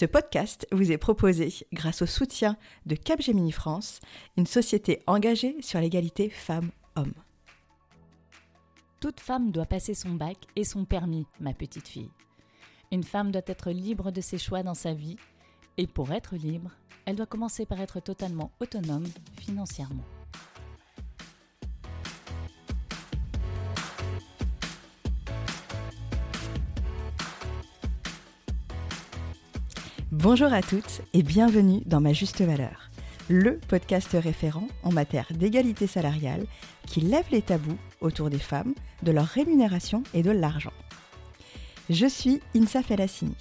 Ce podcast vous est proposé grâce au soutien de Capgemini France, une société engagée sur l'égalité femmes-hommes. Toute femme doit passer son bac et son permis, ma petite fille. Une femme doit être libre de ses choix dans sa vie, et pour être libre, elle doit commencer par être totalement autonome financièrement. Bonjour à toutes et bienvenue dans Ma Juste Valeur, le podcast référent en matière d'égalité salariale qui lève les tabous autour des femmes, de leur rémunération et de l'argent. Je suis Insa Felassini,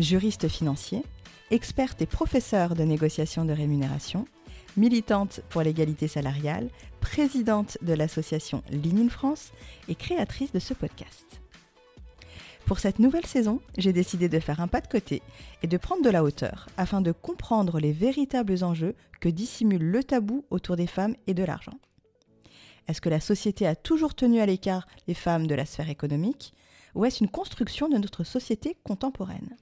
juriste financier, experte et professeure de négociation de rémunération, militante pour l'égalité salariale, présidente de l'association Ligne France et créatrice de ce podcast. Pour cette nouvelle saison, j'ai décidé de faire un pas de côté et de prendre de la hauteur afin de comprendre les véritables enjeux que dissimule le tabou autour des femmes et de l'argent. Est-ce que la société a toujours tenu à l'écart les femmes de la sphère économique ou est-ce une construction de notre société contemporaine?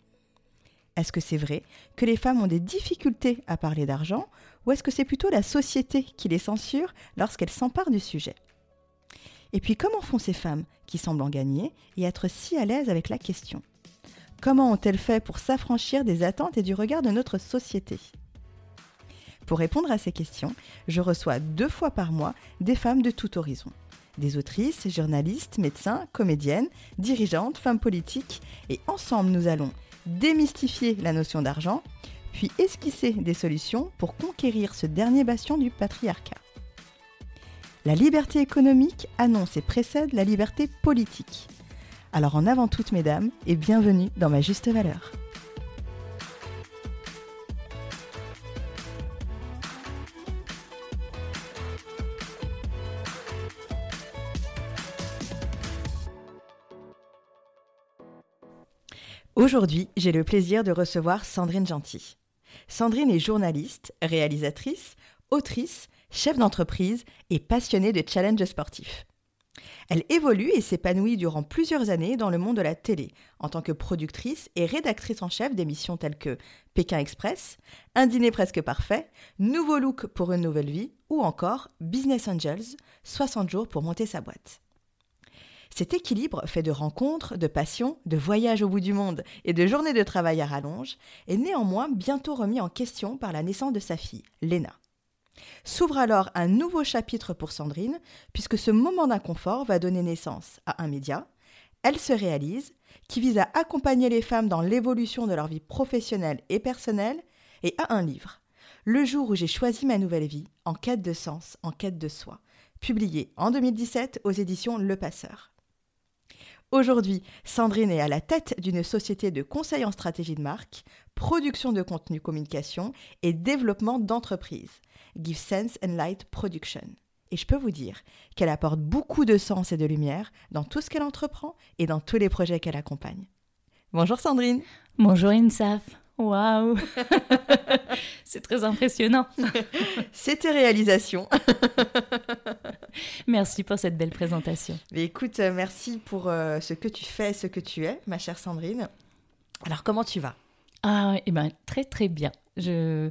Est-ce que c'est vrai que les femmes ont des difficultés à parler d'argent ou est-ce que c'est plutôt la société qui les censure lorsqu'elles s'emparent du sujet? Et puis comment font ces femmes qui semblent en gagner et être si à l'aise avec la question? Comment ont-elles fait pour s'affranchir des attentes et du regard de notre société? Pour répondre à ces questions, je reçois deux fois par mois des femmes de tout horizon. Des autrices, journalistes, médecins, comédiennes, dirigeantes, femmes politiques, et ensemble nous allons démystifier la notion d'argent, puis esquisser des solutions pour conquérir ce dernier bastion du patriarcat. La liberté économique annonce et précède la liberté politique. Alors en avant toutes mesdames et bienvenue dans ma juste valeur. Aujourd'hui, j'ai le plaisir de recevoir Sandrine Gentil. Sandrine est journaliste, réalisatrice, autrice, chef d'entreprise et passionnée de challenges sportifs. Elle évolue et s'épanouit durant plusieurs années dans le monde de la télé, en tant que productrice et rédactrice en chef d'émissions telles que Pékin Express, Un dîner presque parfait, Nouveau look pour une nouvelle vie ou encore Business Angels, 60 jours pour monter sa boîte. Cet équilibre fait de rencontres, de passions, de voyages au bout du monde et de journées de travail à rallonge est néanmoins bientôt remis en question par la naissance de sa fille, Léna. S'ouvre alors un nouveau chapitre pour Sandrine, puisque ce moment d'inconfort va donner naissance à un média, Elle se réalise, qui vise à accompagner les femmes dans l'évolution de leur vie professionnelle et personnelle, et à un livre, Le jour où j'ai choisi ma nouvelle vie, en quête de sens, en quête de soi, publié en 2017 aux éditions Le Passeur. Aujourd'hui, Sandrine est à la tête d'une société de conseil en stratégie de marque, production de contenu communication et développement d'entreprise, Give Sense and Light Production. Et je peux vous dire qu'elle apporte beaucoup de sens et de lumière dans tout ce qu'elle entreprend et dans tous les projets qu'elle accompagne. Bonjour Sandrine. Bonjour Insaf. Waouh C'est très impressionnant. C'est tes réalisations. merci pour cette belle présentation. Mais écoute, euh, merci pour euh, ce que tu fais, ce que tu es, ma chère Sandrine. Alors, comment tu vas? Ah, eh ben, très très bien. Je...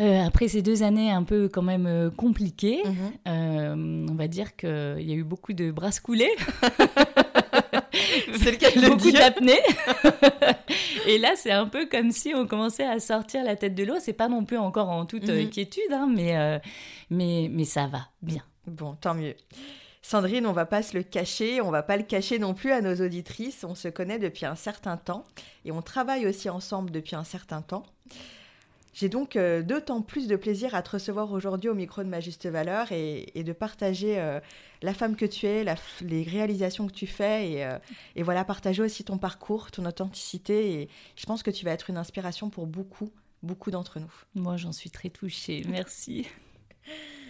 Euh, après ces deux années un peu quand même compliquées, Mhm. on va dire qu'il y a eu beaucoup de brasses coulées. C'est le cas de le beaucoup d'apnée. et là, c'est un peu comme si on commençait à sortir la tête de l'eau. C'est pas non plus encore en toute euh, Mhm. quiétude, hein, mais, euh, mais, mais ça va bien. Bon, tant mieux. Sandrine, on va pas se le cacher, on va pas le cacher non plus à nos auditrices. On se connaît depuis un certain temps et on travaille aussi ensemble depuis un certain temps. J'ai donc euh, d'autant plus de plaisir à te recevoir aujourd'hui au micro de ma juste valeur et, et de partager euh, la femme que tu es, la les réalisations que tu fais et, euh, et voilà, partager aussi ton parcours, ton authenticité. Et je pense que tu vas être une inspiration pour beaucoup, beaucoup d'entre nous. Moi, j'en suis très touchée. Merci.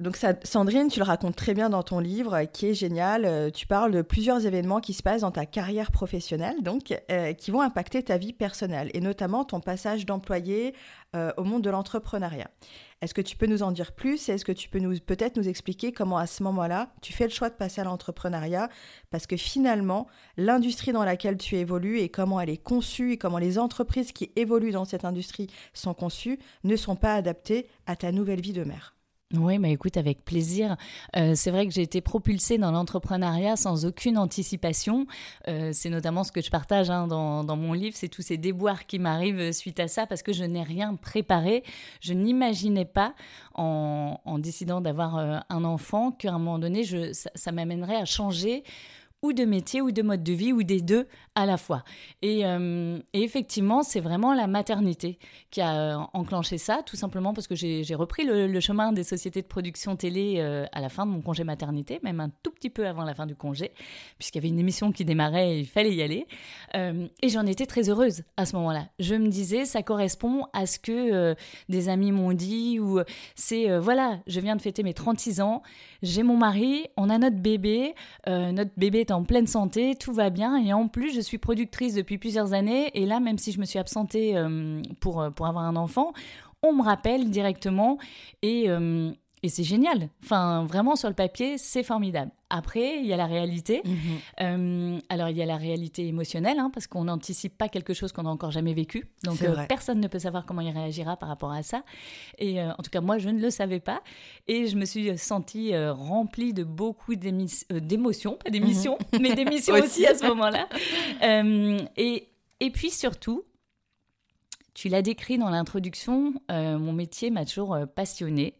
Donc Sandrine, tu le racontes très bien dans ton livre, qui est génial. Euh, tu parles de plusieurs événements qui se passent dans ta carrière professionnelle, donc euh, qui vont impacter ta vie personnelle, et notamment ton passage d'employé euh, au monde de l'entrepreneuriat. Est-ce que tu peux nous en dire plus? Est-ce que tu peux peut-être nous expliquer comment à ce moment-là tu fais le choix de passer à l'entrepreneuriat? Parce que finalement, l'industrie dans laquelle tu évolues et comment elle est conçue et comment les entreprises qui évoluent dans cette industrie sont conçues ne sont pas adaptées à ta nouvelle vie de mère. Oui, mais écoute, avec plaisir. Euh, c'est vrai que j'ai été propulsée dans l'entrepreneuriat sans aucune anticipation. Euh, c'est notamment ce que je partage hein, dans, mon livre, c'est tous ces déboires qui m'arrivent suite à ça parce que je n'ai rien préparé. Je n'imaginais pas, en, décidant d'avoir euh, un enfant, qu'à un moment donné, ça m'amènerait à changer ou de métier ou de mode de vie ou des deux à la fois. Et, euh, effectivement, c'est vraiment la maternité qui a euh, enclenché ça, tout simplement parce que j'ai repris le, chemin des sociétés de production télé euh, à la fin de mon congé maternité, même un tout petit peu avant la fin du congé, puisqu'il y avait une émission qui démarrait il fallait y aller. et j'en étais très heureuse à ce moment-là. Je me disais, ça correspond à ce que des amis m'ont dit, ou c'est, voilà, je viens de fêter mes 36 ans, j'ai mon mari, on a notre bébé, notre bébé est en pleine santé, tout va bien, et en plus, je suis productrice depuis plusieurs années et là, même si je me suis absentée euh, pour, euh, pour avoir un enfant, on me rappelle directement et, euh, et c'est génial. Enfin, vraiment, sur le papier, c'est formidable. Après, il y a la réalité. Mhm. alors, il y a la réalité émotionnelle, hein, parce qu'on n'anticipe pas quelque chose qu'on n'a encore jamais vécu. Donc, personne ne peut savoir comment il réagira par rapport à ça. Et en tout cas, moi, je ne le savais pas. Et je me suis sentie remplie de beaucoup d'émotions, pas d'émissions, mhm. mais d'émissions aussi à ce moment-là. et, et puis surtout, tu l'as décrit dans l'introduction, mon métier m'a toujours passionné.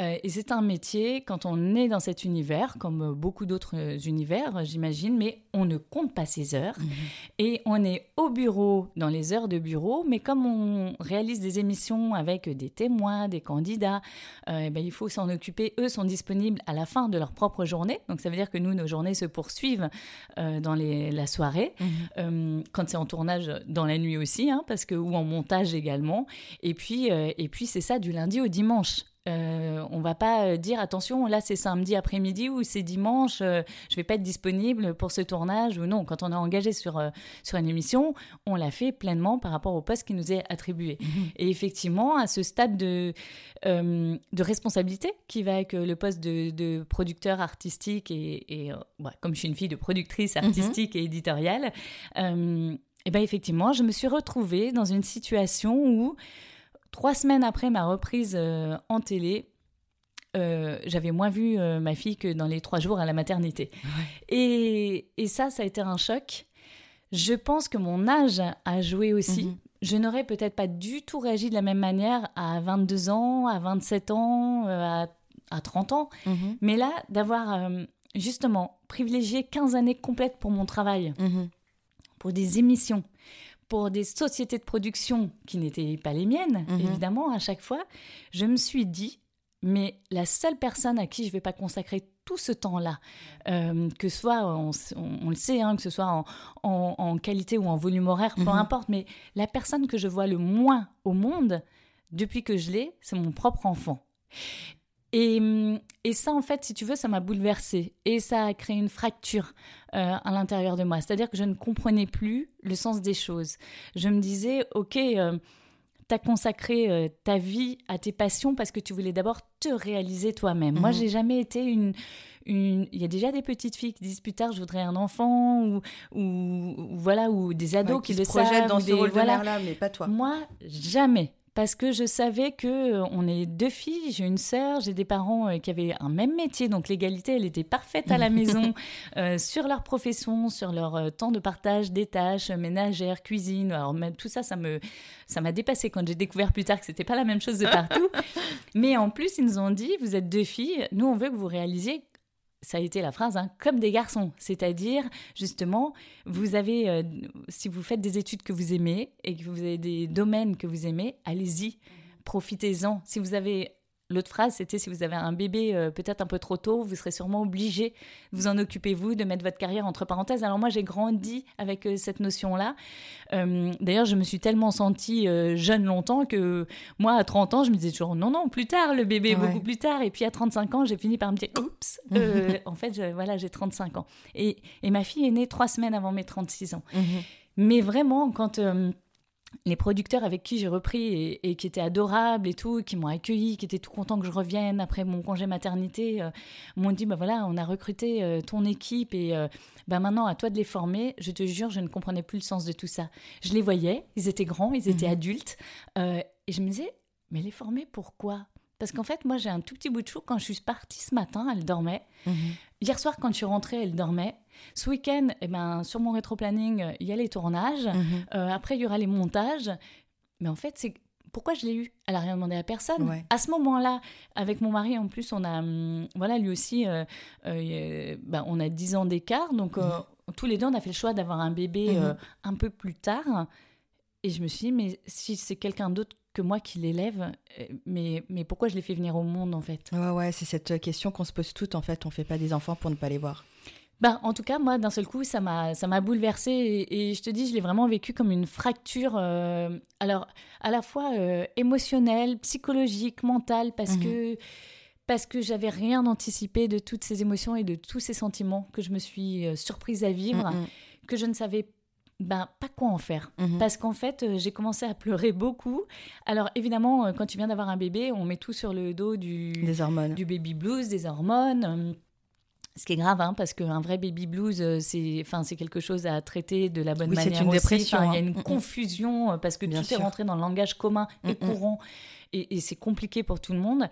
Euh, et c'est un métier, quand on est dans cet univers, comme beaucoup d'autres euh, univers, j'imagine, mais on ne compte pas ses heures. Mhm. Et on est au bureau dans les heures de bureau, mais comme on réalise des émissions avec des témoins, des candidats, euh, eh ben, il faut s'en occuper. Eux sont disponibles à la fin de leur propre journée. Donc ça veut dire que nous, nos journées se poursuivent dans les, la soirée, mhm. quand c'est en tournage dans la nuit aussi, hein, parce que, ou en montage également. Et puis, et puis c'est ça du lundi au dimanche. Euh, on va pas euh, dire attention, là c'est samedi après-midi ou c'est dimanche, euh, je vais pas être disponible pour ce tournage ou non. Quand on est engagé sur, sur une émission, on l'a fait pleinement par rapport au poste qui nous est attribué. Mhm. Et effectivement, à ce stade de, de responsabilité qui va avec le poste de, producteur artistique et, bah, comme je suis une fille de productrice mhm. artistique et éditoriale, et ben effectivement, je me suis retrouvée dans une situation où Trois semaines après ma reprise euh, en télé, euh, j'avais moins vu euh, ma fille que dans les trois jours à la maternité. Et, ça, ça a été un choc. Je pense que mon âge a joué aussi. Mhm. Je n'aurais peut-être pas du tout réagi de la même manière à 22 ans, à 27 ans, à, 30 ans. Mhm. Mais là, d'avoir justement privilégié 15 années complètes pour mon travail, mhm. pour des émissions, pour des sociétés de production qui n'étaient pas les miennes, mhm. évidemment, à chaque fois, je me suis dit, mais la seule personne à qui je ne vais pas consacrer tout ce temps-là, euh, que ce soit, on, le sait, hein, que ce soit en, qualité ou en volume horaire, peu mhm. importe, mais la personne que je vois le moins au monde, depuis que je l'ai, c'est mon propre enfant. Et, et, ça, en fait, si tu veux, ça m'a bouleversée et ça a créé une fracture euh, à l'intérieur de moi. C'est-à-dire que je ne comprenais plus le sens des choses. Je me disais, ok, euh, tu as consacré euh, ta vie à tes passions parce que tu voulais d'abord te réaliser toi-même. Moi, Moi, mhm. j'ai jamais été une, une, il y a déjà des petites filles qui disent plus tard je voudrais un enfant ou, ou, voilà ou des ados qui, se projettent dans ce rôle voilà. de mère là mais pas toi. Moi jamais parce que je savais que euh, on est deux filles, j'ai une sœur, j'ai des parents euh, qui avaient un même métier, donc l'égalité, elle était parfaite à la maison euh, sur leur profession, sur leur temps de partage des tâches ménagères, cuisine. Alors même tout ça, ça me ça m'a dépassé quand j'ai découvert plus tard que c'était pas la même chose de partout. Mais en plus, ils nous ont dit, vous êtes deux filles, nous on veut que vous réalisiez ça a été la phrase, hein, comme des garçons. C'est-à-dire, justement, vous avez, euh, si vous faites des études que vous aimez et que vous avez des domaines que vous aimez, allez-y, profitez-en. Si vous avez l'autre phrase, c'était si vous avez un bébé euh, peut-être un peu trop tôt, vous serez sûrement obligé de vous en occuper vous, de mettre votre carrière entre parenthèses. Alors moi, j'ai grandi avec euh, cette notion-là. Euh, d'ailleurs, je me suis tellement sentie jeune longtemps que moi, à 30 ans, je me disais toujours non, non, plus tard, le bébé, beaucoup plus tard. Et puis à 35 ans, j'ai fini par me dire oups, en fait, voilà, j'ai 35 ans. Et, et, ma fille est née trois semaines avant mes 36 ans. Mhm. Mais vraiment, quand les producteurs avec qui j'ai repris et, qui étaient adorables et tout, qui m'ont accueilli, qui étaient tout contents que je revienne après mon congé maternité, euh, m'ont dit bah voilà, on a recruté euh, ton équipe et euh, bah maintenant à toi de les former. Je te jure, je ne comprenais plus le sens de tout ça. Je les voyais, ils étaient grands, ils étaient mhm. adultes et je me disais mais les former pourquoi parce qu'en fait, moi, j'ai un tout petit bout de chou. Quand je suis partie ce matin, elle dormait. Mhm. Hier soir, quand je suis rentrée, elle dormait. Ce week-end, eh ben, sur mon rétro-planning, il y a les tournages. Mhm. Euh, après, il y aura les montages. Mais en fait, c'est pourquoi je l'ai eu? Elle a rien demandé à personne. À ce moment-là, avec mon mari, en plus, on a, hum, voilà, lui aussi, euh, euh, ben, on a 10 ans d'écart. Donc, mhm. tous les deux, on a fait le choix d'avoir un bébé un peu plus tard. Et je me suis dit, mais si c'est quelqu'un d'autre que moi qui l'élève, euh, mais, mais pourquoi je les fais venir au monde en fait? Ouais, ouais, c'est cette question qu'on se pose toutes en fait, on fait pas des enfants pour ne pas les voir. Ben, en tout cas, moi, d'un seul coup, ça m'a, ça m'a bouleversée et, je te dis, je l'ai vraiment vécu comme une fracture, euh, alors à la fois euh, émotionnelle, psychologique, mentale, parce mhm. que parce que j'avais rien anticipé de toutes ces émotions et de tous ces sentiments que je me suis surprise à vivre, mm, mm. que je ne savais pas ben, pas quoi en faire. Mhm. Parce qu'en fait, euh, j'ai commencé à pleurer beaucoup. Alors, évidemment, euh, quand tu viens d'avoir un bébé, on met tout sur le dos du, des hormones. du baby blues, des hormones. Euh, ce qui est grave, hein, parce qu'un vrai baby blues, c'est, enfin, c'est quelque chose à traiter de la bonne manière. C'est une dépression. Il y a hein. une mm, mm. confusion parce que tout est rentré dans le langage commun et mm, courant, et, et c'est compliqué pour tout le monde.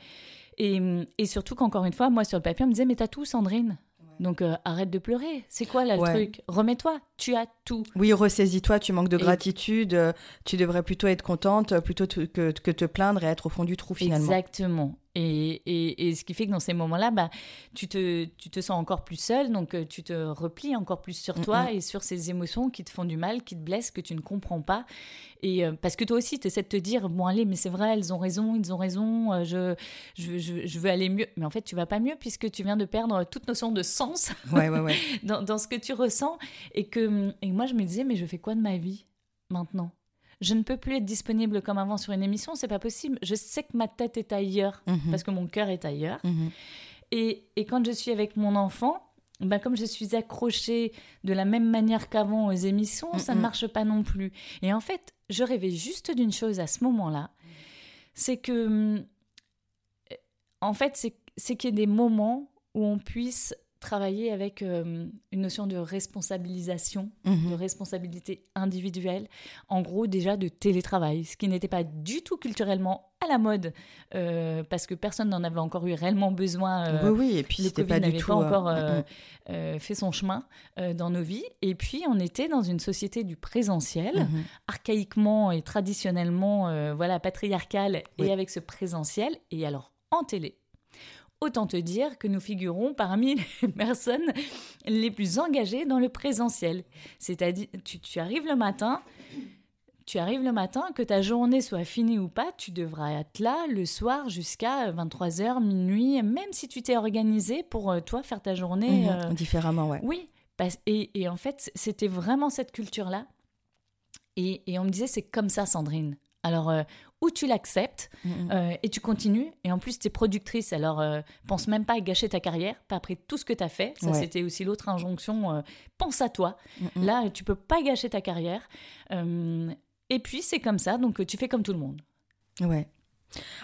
Et, et surtout qu'encore une fois, moi sur le papier, on me disait mais t'as tout, Sandrine? Donc euh, arrête de pleurer. C'est quoi là le truc? Remets-toi, tu as tout. Oui, ressaisis-toi, tu manques de gratitude, euh, tu devrais plutôt être contente euh, plutôt que, que te plaindre et être au fond du trou finalement. Exactement. Et, ce qui fait que dans ces moments-là, bah, tu, te, tu te sens encore plus seul, donc euh, tu te replies encore plus sur toi et sur ces émotions qui te font du mal, qui te blessent, que tu ne comprends pas. Et euh, parce que toi aussi, tu essaies de te dire, bon allez, mais c'est vrai, elles ont raison, ils ont raison, euh, je, je, je, veux aller mieux. Mais en fait, tu vas pas mieux puisque tu viens de perdre toute notion de sens ouais, ouais, ouais. dans, dans, ce que tu ressens. Et que et moi, je me disais, mais je fais quoi de ma vie maintenant? Je ne peux plus être disponible comme avant sur une émission, c'est pas possible. Je sais que ma tête est ailleurs mhm. parce que mon cœur est ailleurs. Mhm. Et, et, quand je suis avec mon enfant, ben comme je suis accrochée de la même manière qu'avant aux émissions, ça ne mhm. marche pas non plus. Et en fait, je rêvais juste d'une chose à ce moment-là, c'est que, en fait, c'est qu'il y ait des moments où on puisse travailler avec euh, une notion de responsabilisation, mhm. de responsabilité individuelle, en gros déjà de télétravail, ce qui n'était pas du tout culturellement à la mode, euh, parce que personne n'en avait encore eu réellement besoin. Euh, oui, oui, et puis c'était pas du tout. pas encore mm, mm. fait son chemin dans nos vies. Et puis on était dans une société du présentiel, mhm. archaïquement et traditionnellement, voilà, patriarcal, et avec ce présentiel. Et alors en télé, Autant te dire que nous figurons parmi les personnes les plus engagées dans le présentiel. C'est-à-dire, tu, arrives le matin, tu arrives le matin, que ta journée soit finie ou pas, tu devras être là le soir jusqu'à 23h, minuit, même si tu t'es organisé pour euh, toi faire ta journée. Mhm, euh, différemment, ouais. Oui, et, et en fait, c'était vraiment cette culture-là. Et, et, on me disait, c'est comme ça, Sandrine. Alors, euh, ou tu l'acceptes mm-hmm. euh, et tu continues. Et en plus, tu es productrice, alors euh, pense même pas à gâcher ta carrière, pas après tout ce que tu as fait. Ça, c'était aussi l'autre injonction. Euh, pense à toi. Mm-hmm. Là, tu peux pas gâcher ta carrière. et puis, c'est comme ça, donc tu fais comme tout le monde. Ouais.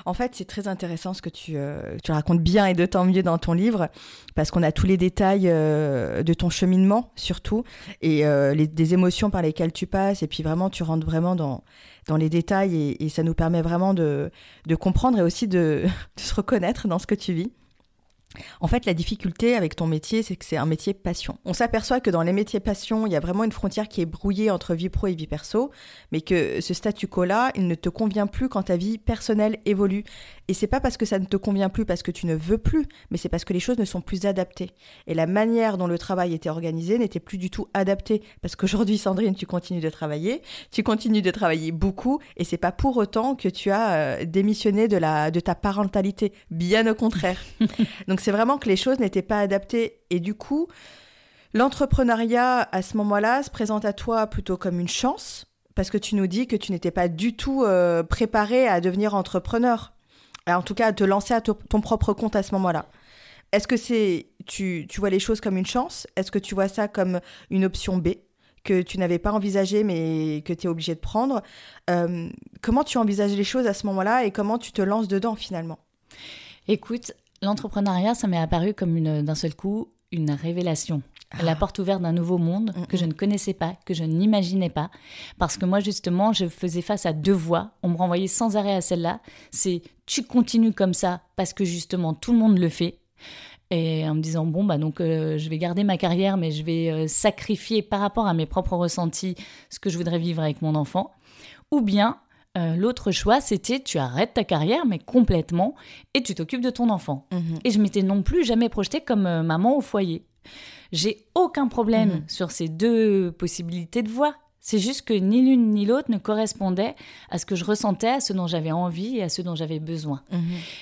En fait, c'est très intéressant ce que tu, euh, tu, racontes bien et de tant mieux dans ton livre, parce qu'on a tous les détails euh, de ton cheminement, surtout, et euh, des émotions par lesquelles tu passes, et puis vraiment, tu rentres vraiment dans, les détails, et, ça nous permet vraiment de, comprendre et aussi de, se reconnaître dans ce que tu vis. En fait, la difficulté avec ton métier, c'est que c'est un métier passion. On s'aperçoit que dans les métiers passion, il y a vraiment une frontière qui est brouillée entre vie pro et vie perso, mais que ce statu quo-là, il ne te convient plus quand ta vie personnelle évolue. Et c'est pas parce que ça ne te convient plus parce que tu ne veux plus, mais c'est parce que les choses ne sont plus adaptées. Et la manière dont le travail était organisé n'était plus du tout adaptée. Parce qu'aujourd'hui, Sandrine, tu continues de travailler, tu continues de travailler beaucoup, et c'est pas pour autant que tu as euh, démissionné de, la, de ta parentalité. Bien au contraire. Donc c'est vraiment que les choses n'étaient pas adaptées. Et du coup, l'entrepreneuriat, à ce moment-là, se présente à toi plutôt comme une chance, parce que tu nous dis que tu n'étais pas du tout euh, préparé à devenir entrepreneur. En tout cas, à te lancer à ton propre compte à ce moment-là. Est-ce que c'est tu, tu vois les choses comme une chance? Est-ce que tu vois ça comme une option B que tu n'avais pas envisagé mais que tu es obligé de prendre? Euh, Comment tu envisages les choses à ce moment-là et comment tu te lances dedans finalement? Écoute, L'entrepreneuriat, ça m'est apparu comme d'un seul coup une révélation. La ah. porte ouverte d'un nouveau monde mm, que je mm. ne connaissais pas, que je n'imaginais pas. Parce que moi, justement, je faisais face à deux voies. On me renvoyait sans arrêt à celle-là. C'est tu continues comme ça parce que justement tout le monde le fait. Et en me disant, bon, bah donc euh, je vais garder ma carrière, mais je vais euh, sacrifier par rapport à mes propres ressentis ce que je voudrais vivre avec mon enfant. Ou bien, euh, l'autre choix, c'était tu arrêtes ta carrière, mais complètement, et tu t'occupes de ton enfant. Mhm. Et je m'étais non plus jamais projetée comme euh, maman au foyer. J'ai aucun problème mhm. sur ces deux possibilités de voie. C'est juste que ni l'une ni l'autre ne correspondait à ce que je ressentais, à ce dont j'avais envie et à ce dont j'avais besoin. Mhm.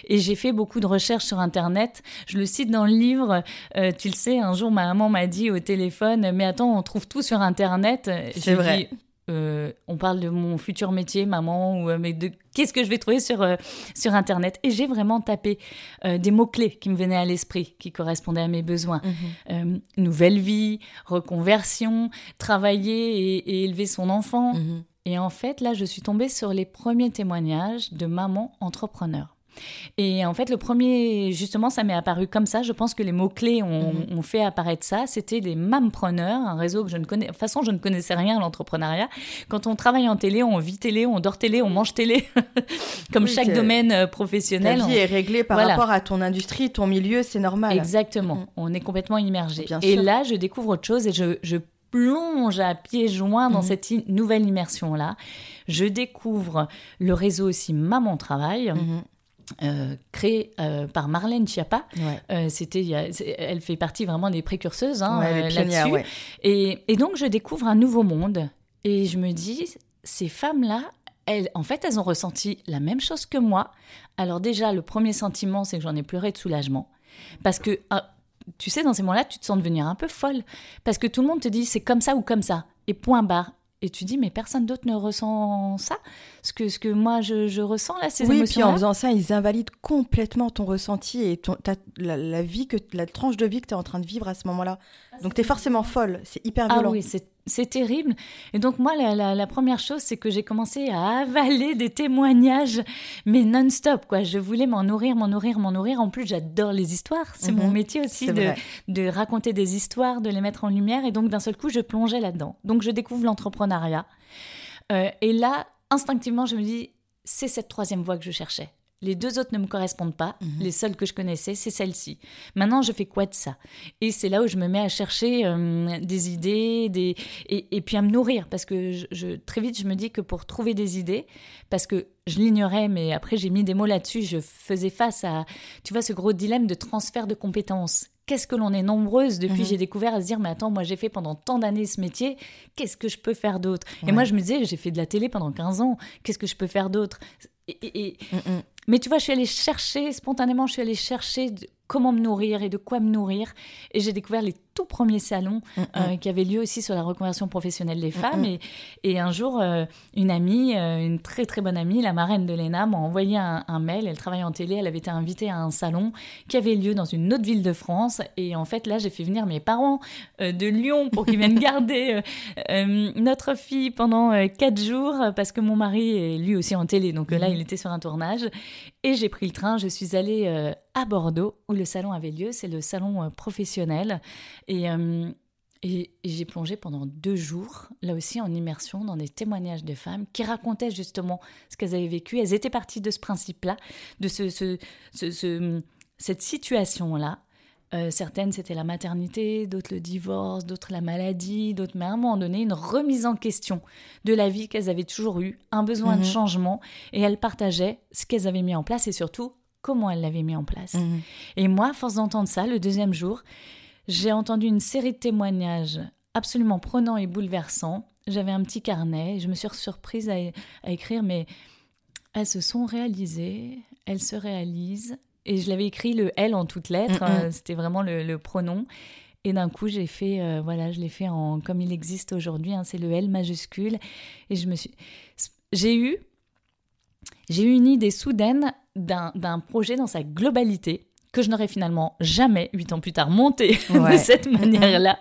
Et j'ai fait beaucoup de recherches sur Internet. Je le cite dans le livre. Euh, tu le sais, un jour, ma maman m'a dit au téléphone, mais attends, on trouve tout sur Internet. C'est vrai. Euh, on parle de mon futur métier, maman, ou euh, mais de qu'est-ce que je vais trouver sur, euh, sur Internet. Et j'ai vraiment tapé des mots-clés qui me venaient à l'esprit, qui correspondaient à mes besoins. Mhm. nouvelle vie, reconversion, travailler et, élever son enfant. Mhm. Et en fait, là, je suis tombée sur les premiers témoignages de mamans entrepreneurs. Et en fait, le premier, justement, ça m'est apparu comme ça. Je pense que les mots-clés ont, mhm. fait apparaître ça. C'était les mampreneurs, un réseau que je ne connais. De toute façon, je ne connaissais rien à l'entrepreneuriat. Quand on travaille en télé, on vit télé, on dort télé, on mange télé, comme chaque domaine euh, professionnel. Ta vie est réglée par rapport à ton industrie, ton milieu, c'est normal. Exactement. Mhm. On est complètement immergé. et là, je découvre autre chose et je, plonge à pieds joints dans mhm. cette nouvelle immersion-là. Je découvre le réseau aussi Maman Travail. Euh, créée euh, par Marlène Schiappa. Euh, c'était, elle fait partie vraiment des précurseuses hein, là-dessus. Et, et, donc, je découvre un nouveau monde. Et je me dis, ces femmes-là, elles, en fait, elles ont ressenti la même chose que moi. Alors déjà, le premier sentiment, c'est que j'en ai pleuré de soulagement. Parce que, ah, tu sais, dans ces moments-là, tu te sens devenir un peu folle. Parce que tout le monde te dit, c'est comme ça ou comme ça. Et point barre. Et tu dis, mais personne d'autre ne ressent ça Ce que, ce que moi, je, ressens là, ces émotions. Oui, puis en faisant ça, ils invalident complètement ton ressenti et ton, la, vie que, la tranche de vie que tu es en train de vivre à ce moment-là. Ah, Donc, tu es forcément folle. C'est hyper ah violent. Ah oui, c'est c'est terrible. Et donc moi, la, première chose, c'est que j'ai commencé à avaler des témoignages, mais non-stop. quoi. Je voulais m'en nourrir, m'en nourrir, m'en nourrir. En plus, j'adore les histoires. C'est mon mhm. métier aussi de, raconter des histoires, de les mettre en lumière. Et donc d'un seul coup, je plongeais là-dedans. Donc je découvre l'entrepreneuriat. Euh, et là, instinctivement, je me dis, c'est cette troisième voie que je cherchais. Les deux autres ne me correspondent pas. Mhm. Les seules que je connaissais, c'est celle-ci. Maintenant, je fais quoi de ça? Et c'est là où je me mets à chercher euh, des idées, des... Et, puis à me nourrir. Parce que je, très vite, je me dis que pour trouver des idées, parce que je l'ignorais, mais après j'ai mis des mots là-dessus, je faisais face à, tu vois, ce gros dilemme de transfert de compétences. Qu'est-ce que l'on est nombreuses depuis mhm. j'ai découvert à se dire mais attends moi j'ai fait pendant tant d'années ce métier qu'est-ce que je peux faire d'autre? Et moi je me disais j'ai fait de la télé pendant 15 ans qu'est-ce que je peux faire d'autre? Et, mm, mm. Mais tu vois, je suis allée chercher, spontanément, je suis allée chercher comment me nourrir et de quoi me nourrir. Et j'ai découvert les tout premiers salons mm, euh, qui avaient lieu aussi sur la reconversion professionnelle des femmes. Et, et, un jour, euh, une amie, euh, une très très bonne amie, la marraine de l'ENA, m'a envoyé un, mail. Elle travaille en télé, elle avait été invitée à un salon qui avait lieu dans une autre ville de France. Et en fait, là, j'ai fait venir mes parents de Lyon pour qu'ils viennent garder notre fille pendant quatre jours parce que mon mari est lui aussi en télé. Donc là, il était sur un tournage. Et j'ai pris le train, je suis allée euh, à Bordeaux où le salon avait lieu, c'est le salon euh, professionnel. Euh, et, j'ai plongé pendant deux jours, là aussi en immersion, dans des témoignages de femmes qui racontaient justement ce qu'elles avaient vécu. Elles étaient parties de ce principe-là, de ce, cette situation-là, euh, certaines, c'était la maternité, d'autres le divorce, d'autres la maladie, d'autres, mais à un moment donné, une remise en question de la vie qu'elles avaient toujours eue, un besoin de mhm. changement, et elles partageaient ce qu'elles avaient mis en place et surtout comment elles l'avaient mis en place. Mhm. Et moi, à force d'entendre ça, le deuxième jour, j'ai entendu une série de témoignages absolument prenants et bouleversants. J'avais un petit carnet, je me suis surprise à, à écrire, mais elles se sont réalisées, elles se réalisent, et je l'avais écrit le L en toutes lettres, euh, c'était vraiment le, pronom. Et d'un coup, j'ai fait, euh, voilà, je l'ai fait en comme il existe aujourd'hui, hein, c'est le L majuscule. Et je me suis, j'ai eu, j'ai eu une idée soudaine d'un projet dans sa globalité que je n'aurais finalement jamais, huit ans plus tard, monté de cette manière-là.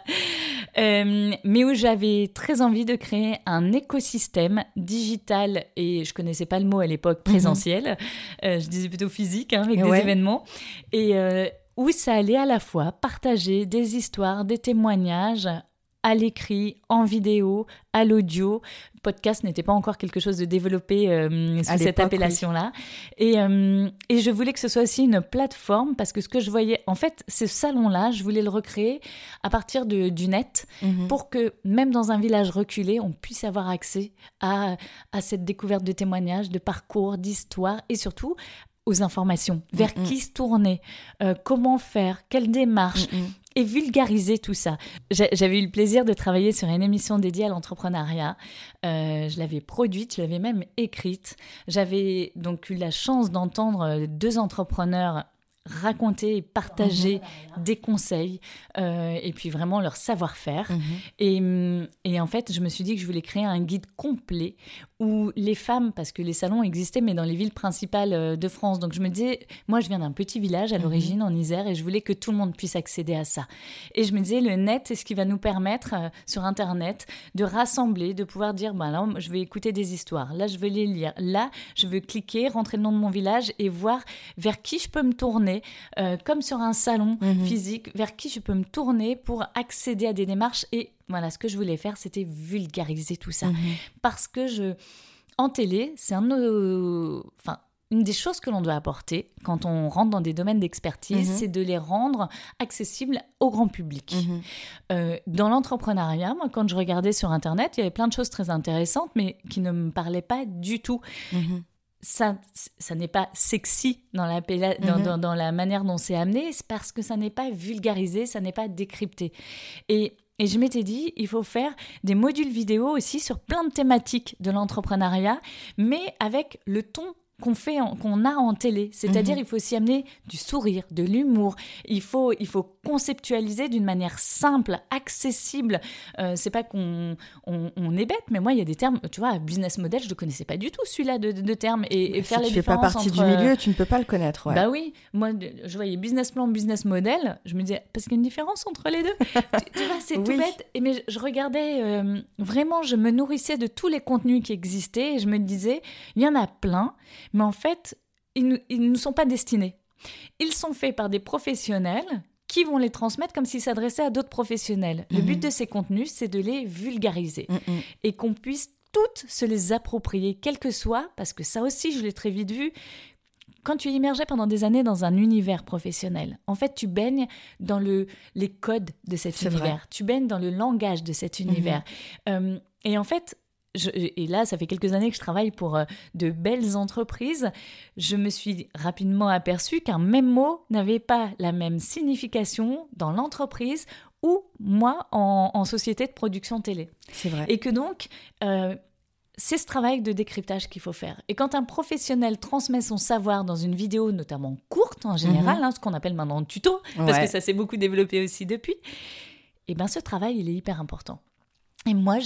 Euh, mais où j'avais très envie de créer un écosystème digital et je connaissais pas le mot à l'époque mhm. présentiel, euh, je disais plutôt physique hein, avec des événements. Et euh, où ça allait à la fois partager des histoires, des témoignages à l'écrit, en vidéo, à l'audio. Podcast n'était pas encore quelque chose de développé euh, sous cette appellation-là. Et, euh, et, je voulais que ce soit aussi une plateforme parce que ce que je voyais, en fait, ce salon-là, je voulais le recréer à partir de, du net mhm. pour que même dans un village reculé, on puisse avoir accès à, à cette découverte de témoignages, de parcours, d'histoires et surtout aux informations, vers qui se tourner, euh, comment faire, quelle démarche, et vulgariser tout ça. J'avais eu le plaisir de travailler sur une émission dédiée à l'entrepreneuriat. Euh, je l'avais produite, je l'avais même écrite. J'avais donc eu la chance d'entendre deux entrepreneurs raconter et partager mhm. des conseils euh, et puis vraiment leur savoir-faire. Mhm. et, mm, et, en fait, je me suis dit que je voulais créer un guide complet où les femmes, parce que les salons existaient, mais dans les villes principales euh, de France. Donc je me disais, moi je viens d'un petit village à mhm. l'origine en Isère et je voulais que tout le monde puisse accéder à ça. Et je me disais, le net, c'est ce qui va nous permettre euh, sur Internet de rassembler, de pouvoir dire, bah là, je vais écouter des histoires, là je veux les lire, là je veux cliquer, rentrer le nom de mon village et voir vers qui je peux me tourner, euh, comme sur un salon mhm. physique, vers qui je peux me tourner pour accéder à des démarches et voilà, ce que je voulais faire, c'était vulgariser tout ça. Mhm. Parce que je. En télé, c'est un. Enfin. Une des choses que l'on doit apporter quand on rentre dans des domaines d'expertise, mhm. c'est de les rendre accessibles au grand public. Mhm. Euh, dans l'entrepreneuriat, moi, quand je regardais sur Internet, il y avait plein de choses très intéressantes, mais qui ne me parlaient pas du tout ça, ça n'est pas sexy dans la, dans, dans, la manière dont c'est amené, c'est parce que ça n'est pas vulgarisé, ça n'est pas décrypté. Et et je m'étais dit, il faut faire des modules vidéo aussi sur plein de thématiques de l'entrepreneuriat, mais avec le ton qu'on fait, qu'on a en télé. C'est-à-dire, mhm. il faut aussi amener du sourire, de l'humour. Il faut, il faut conceptualiser d'une manière simple, accessible. Euh, c'est pas qu'on on, est bête, mais moi, il y a des termes. Tu vois, business model, je ne connaissais pas du tout celui-là de, de, termes et, et faire si les tu fais pas partie du milieu, tu ne peux pas le connaître. Ouais. Bah oui, moi, je voyais business plan, business model. Je me disais parce qu'il y a une différence entre les deux. tu, vois, c'est tout bête. Et mais je, regardais euh, vraiment, je me nourrissais de tous les contenus qui existaient et je me disais, il y en a plein mais en fait, ils ne sont pas destinés. Ils sont faits par des professionnels qui vont les transmettre comme s'ils s'adressaient à d'autres professionnels. Le but mhm. de ces contenus, c'est de les vulgariser mm, mm. et qu'on puisse toutes se les approprier, quel que soit, parce que ça aussi, je l'ai très vite vu, quand tu es immergé pendant des années dans un univers professionnel, en fait, tu baignes dans le, les codes de cet univers, tu baignes dans le langage de cet univers. Mhm. Euh, et en fait, et là, ça fait quelques années que je travaille pour euh, de belles entreprises, je me suis rapidement aperçue qu'un même mot n'avait pas la même signification dans l'entreprise ou moi en, société de production télé. C'est vrai. Et que donc, euh, c'est ce travail de décryptage qu'il faut faire. Et quand un professionnel transmet son savoir dans une vidéo, notamment courte en général, mhm. hein, ce qu'on appelle maintenant tuto, parce que ça s'est beaucoup développé aussi depuis, et eh ben ce travail, il est hyper important. Et moi,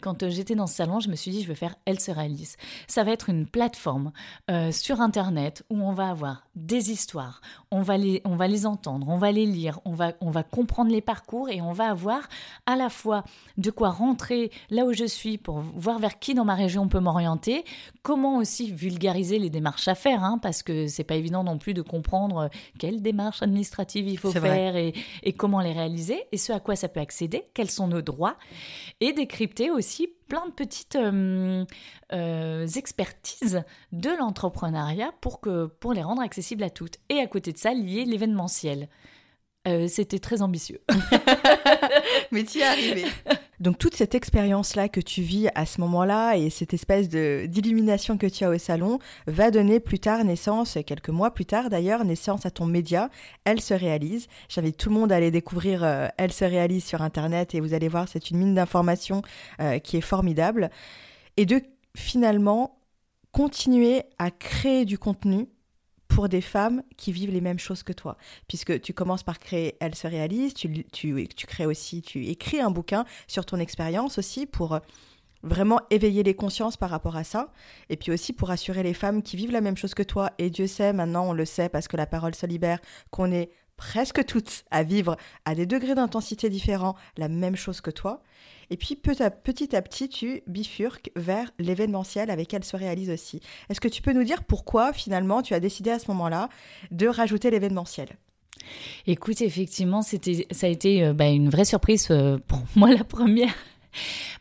quand j'étais dans ce salon, je me suis dit, je veux faire Elle se réalise. Ça va être une plateforme euh, sur Internet où on va avoir des histoires, on va, les, on va les entendre, on va les lire, on va, on va comprendre les parcours et on va avoir à la fois de quoi rentrer là où je suis pour voir vers qui dans ma région on peut m'orienter, comment aussi vulgariser les démarches à faire, hein, parce que c'est pas évident non plus de comprendre euh, quelles démarches administratives il faut faire et, et comment les réaliser et ce à quoi ça peut accéder, quels sont nos droits. et décrypter aussi plein de petites euh, euh, expertises de l'entrepreneuriat pour, que, pour les rendre accessibles à toutes. Et à côté de ça, lier l'événementiel. Euh, c'était très ambitieux. Mais tu y es arrivé. Donc toute cette expérience-là que tu vis à ce moment-là et cette espèce d'illumination que tu as au salon va donner plus tard naissance, quelques mois plus tard d'ailleurs, naissance à ton média. Elle se réalise. J'invite tout le monde à aller découvrir euh, Elle se réalise sur Internet et vous allez voir, c'est une mine d'informations euh, qui est formidable. Et de finalement continuer à créer du contenu pour des femmes qui vivent les mêmes choses que toi. Puisque tu commences par créer Elle se réalise, tu, tu, tu crées aussi, tu écris un bouquin sur ton expérience aussi pour vraiment éveiller les consciences par rapport à ça. Et puis aussi pour assurer les femmes qui vivent la même chose que toi. Et Dieu sait, maintenant on le sait parce que la parole se libère, qu'on est presque toutes à vivre à des degrés d'intensité différents la même chose que toi. Et puis petit à petit, tu bifurques vers l'événementiel avec elle se réalise aussi. Est-ce que tu peux nous dire pourquoi finalement tu as décidé à ce moment-là de rajouter l'événementiel? Écoute, effectivement, c'était, ça a été euh, bah, une vraie surprise euh, pour moi la première.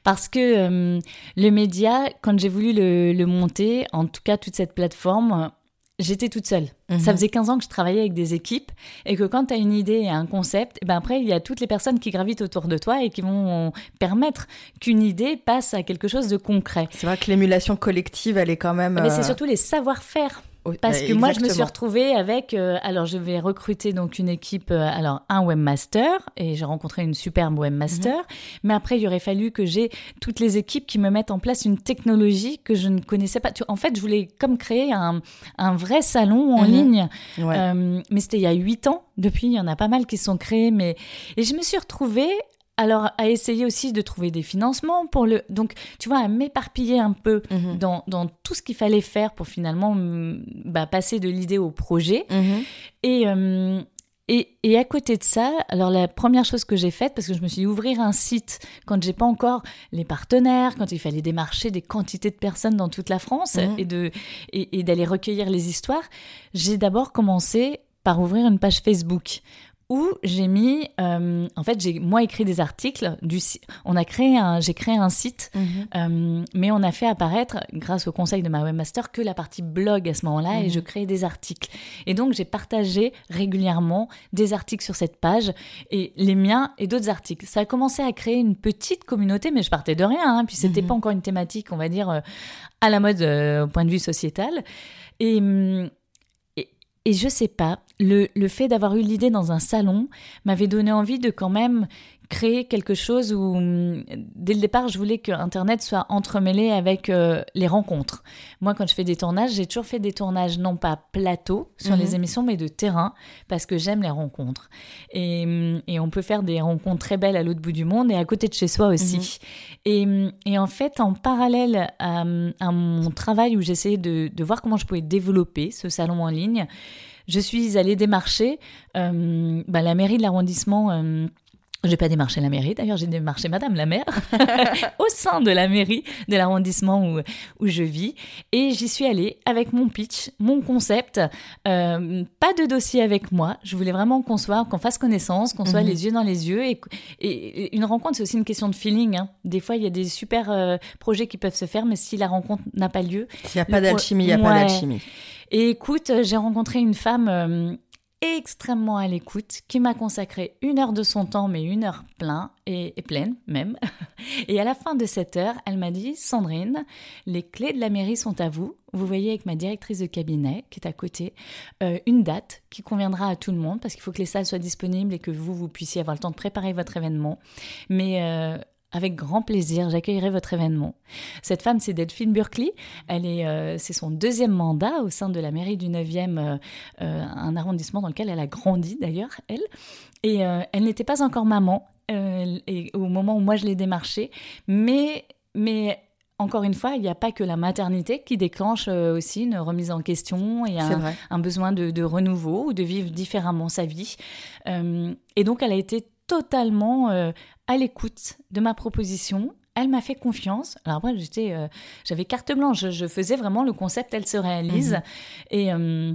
Parce que euh, le média, quand j'ai voulu le, monter, en tout cas toute cette plateforme, j'étais toute seule. Ça mhm. faisait 15 ans que je travaillais avec des équipes et que quand tu as une idée et un concept, eh ben après, il y a toutes les personnes qui gravitent autour de toi et qui vont permettre qu'une idée passe à quelque chose de concret. C'est vrai que l'émulation collective, elle est quand même... Mais c'est euh, surtout les savoir-faire. Parce que moi, je me suis retrouvée avec. Euh, alors, je vais recruter donc une équipe. Euh, alors, un webmaster et j'ai rencontré une superbe webmaster. Mhm. Mais après, il aurait fallu que j'ai toutes les équipes qui me mettent en place une technologie que je ne connaissais pas. En fait, je voulais comme créer un, un vrai salon en mhm. ligne. Euh, mais c'était il y a huit ans. Depuis, il y en a pas mal qui sont créés. Mais et je me suis retrouvée alors, à essayer aussi de trouver des financements pour le. Donc, tu vois, à m'éparpiller un peu mhm. dans, dans, tout ce qu'il fallait faire pour finalement mm, bah, passer de l'idée au projet. Mhm. Et, euh, et, et, à côté de ça, alors la première chose que j'ai faite, parce que je me suis dit ouvrir un site quand j'ai pas encore les partenaires, quand il fallait démarcher des quantités de personnes dans toute la France mhm. et de et, et d'aller recueillir les histoires, j'ai d'abord commencé par ouvrir une page Facebook où j'ai mis, euh, en fait, j'ai moi écrit des articles. Du, on a créé un, j'ai créé un site, mhm. euh, mais on a fait apparaître, grâce au conseil de ma webmaster, que la partie blog à ce moment-là, et je mhm. créais des articles. Et donc j'ai partagé régulièrement des articles sur cette page et les miens et d'autres articles. Ça a commencé à créer une petite communauté, mais je partais de rien. Hein, puis c'était mhm. pas encore une thématique, on va dire, euh, à la mode au point de vue sociétal. Et hum, et je sais pas, le, le fait d'avoir eu l'idée dans un salon m'avait donné envie de quand même créer quelque chose où, hum, dès le départ, je voulais que Internet soit entremêlé avec euh, les rencontres. Moi, quand je fais des tournages, j'ai toujours fait des tournages non pas plateau sur les mhm. émissions, mais de terrain, parce que j'aime les rencontres. Et, hum, et, on peut faire des rencontres très belles à l'autre bout du monde et à côté de chez soi aussi. Mhm. Et, hum, et, en fait, en parallèle à, à mon travail où j'essayais de, de voir comment je pouvais développer ce salon en ligne, je suis allée démarcher euh, bah, la mairie de l'arrondissement. Euh, je n'ai pas démarché la mairie, d'ailleurs j'ai démarché Madame la maire au sein de la mairie de l'arrondissement où, où je vis. Et j'y suis allée avec mon pitch, mon concept, euh, pas de dossier avec moi. Je voulais vraiment qu'on soit, qu'on fasse connaissance, qu'on soit mhm. les yeux dans les yeux. Et, et une rencontre, c'est aussi une question de feeling. Hein. Des fois, il y a des super euh, projets qui peuvent se faire, mais si la rencontre n'a pas lieu... S'il n'y a pas d'alchimie, il n'y a pas d'alchimie. Et écoute, j'ai rencontré une femme euh, extrêmement à l'écoute qui m'a consacré une heure de son temps, mais une heure plein et, pleine même. Et à la fin de cette heure, elle m'a dit Sandrine, les clés de la mairie sont à vous. Vous voyez avec ma directrice de cabinet qui est à côté euh, une date qui conviendra à tout le monde parce qu'il faut que les salles soient disponibles et que vous, vous puissiez avoir le temps de préparer votre événement. Mais euh, avec grand plaisir, j'accueillerai votre événement. Cette femme, c'est Delphine Burkley. Elle est, euh, c'est son deuxième mandat au sein de la mairie du 9e, euh, euh, un arrondissement dans lequel elle a grandi d'ailleurs, elle. Et elle n'était pas encore maman et, au moment où moi je l'ai démarchée, mais, mais encore une fois, il n'y a pas que la maternité qui déclenche aussi une remise en question et un, un besoin de, de, renouveau ou de vivre différemment sa vie. et donc, elle a été totalement à l'écoute de ma proposition. Elle m'a fait confiance. Alors moi, j'étais, euh, j'avais carte blanche. Je, faisais vraiment le concept, elle se réalise. Mhm. Et euh,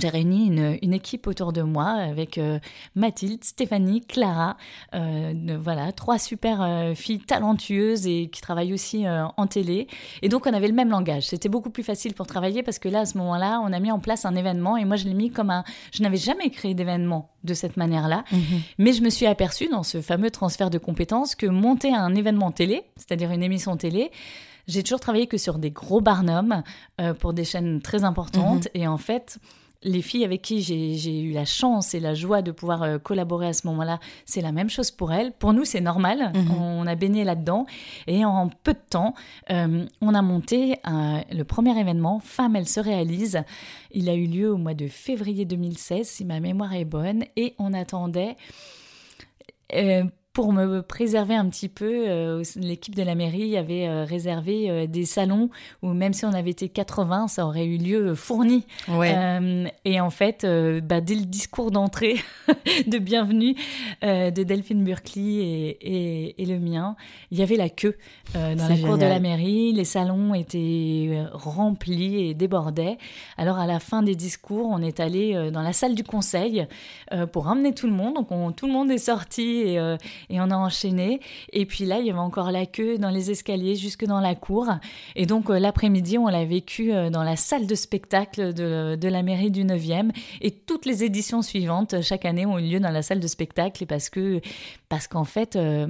j'ai réuni une, équipe autour de moi avec euh, Mathilde, Stéphanie, Clara, euh, voilà, trois super euh, filles talentueuses et qui travaillent aussi en télé. Et donc on avait le même langage. C'était beaucoup plus facile pour travailler parce que là, à ce moment-là, on a mis en place un événement et moi je l'ai mis comme un... Je n'avais jamais créé d'événement de cette manière-là, mhm. mais je me suis aperçue dans ce fameux transfert de compétences que monter un événement télé, c'est-à-dire une émission télé, j'ai toujours travaillé que sur des gros barnums pour des chaînes très importantes. Mhm. Et en fait, les filles avec qui j'ai eu la chance et la joie de pouvoir euh, collaborer à ce moment-là, c'est la même chose pour elles. Pour nous, c'est normal. Mhm. On a baigné là-dedans. Et en peu de temps, euh, on a monté le premier événement, Femmes, elles se réalisent. Il a eu lieu au mois de février 2016, si ma mémoire est bonne. Et on attendait... Euh, pour me préserver un petit peu, euh, l'équipe de la mairie avait euh, réservé euh, des salons où même si on avait été 80, ça aurait eu lieu fourni. et en fait, bah, dès le discours d'entrée de bienvenue de Delphine Burkley et, et, le mien, il y avait la queue dans la cour de la mairie. Les salons étaient remplis et débordaient. Alors à la fin des discours, on est allé dans la salle du conseil pour ramener tout le monde. Donc tout le monde est sorti et et on a enchaîné. Et puis là, il y avait encore la queue dans les escaliers jusque dans la cour. Et donc euh, l'après-midi, on l'a vécu euh, dans la salle de spectacle de, de, la mairie du 9e. Et toutes les éditions suivantes, chaque année, ont eu lieu dans la salle de spectacle parce que parce qu'en fait, euh,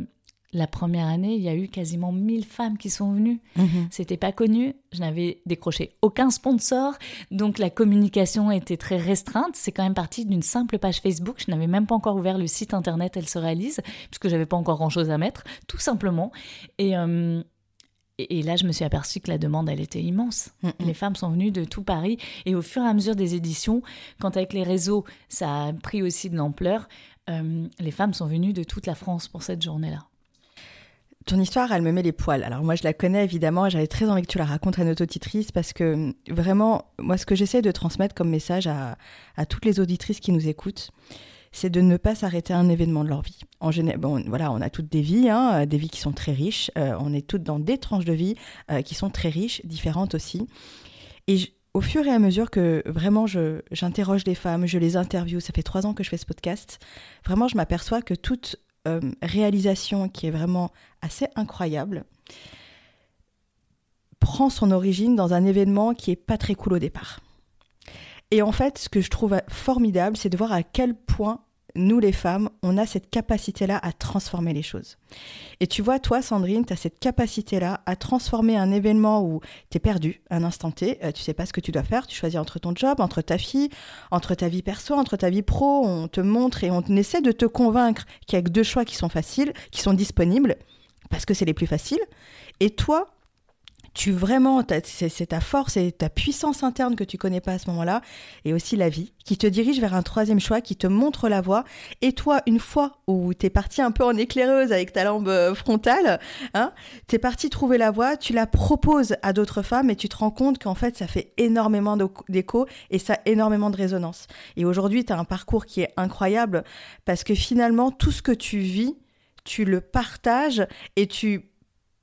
la première année, il y a eu quasiment 1000 femmes qui sont venues. Mhm. C'était pas connu. Je n'avais décroché aucun sponsor. Donc la communication était très restreinte. C'est quand même parti d'une simple page Facebook. Je n'avais même pas encore ouvert le site internet Elle se réalise, puisque j'avais pas encore grand chose à mettre, tout simplement. Et, euh, et, là, je me suis aperçue que la demande, elle était immense. Mhm. Les femmes sont venues de tout Paris. Et au fur et à mesure des éditions, quand avec les réseaux, ça a pris aussi de l'ampleur, euh, les femmes sont venues de toute la France pour cette journée-là. Ton histoire, elle me met les poils. Alors moi, je la connais évidemment. J'avais très envie que tu la racontes à notre auditrice parce que vraiment, moi, ce que j'essaie de transmettre comme message à, toutes les auditrices qui nous écoutent, c'est de ne pas s'arrêter à un événement de leur vie. En général, bon, voilà, on a toutes des vies, hein, des vies qui sont très riches. Euh, on est toutes dans des tranches de vie euh, qui sont très riches, différentes aussi. Et au fur et à mesure que vraiment j'interroge des femmes, je les interviewe, ça fait trois ans que je fais ce podcast, vraiment je m'aperçois que toutes euh, réalisation qui est vraiment assez incroyable prend son origine dans un événement qui est pas très cool au départ. Et en fait, ce que je trouve formidable, c'est de voir à quel point nous les femmes, on a cette capacité-là à transformer les choses. Et tu vois, toi, Sandrine, tu as cette capacité-là à transformer un événement où tu es perdu, un instant T, euh, tu sais pas ce que tu dois faire, tu choisis entre ton job, entre ta fille, entre ta vie perso, entre ta vie pro, on te montre et on essaie de te convaincre qu'il y a que deux choix qui sont faciles, qui sont disponibles, parce que c'est les plus faciles. Et toi, tu vraiment, c'est ta force et ta puissance interne que tu connais pas à ce moment-là, et aussi la vie, qui te dirige vers un troisième choix, qui te montre la voie. Et toi, une fois où tu es parti un peu en éclaireuse avec ta lampe euh, frontale, hein, tu es parti trouver la voie, tu la proposes à d'autres femmes et tu te rends compte qu'en fait, ça fait énormément d'écho et ça a énormément de résonance. Et aujourd'hui, tu as un parcours qui est incroyable parce que finalement, tout ce que tu vis, tu le partages et tu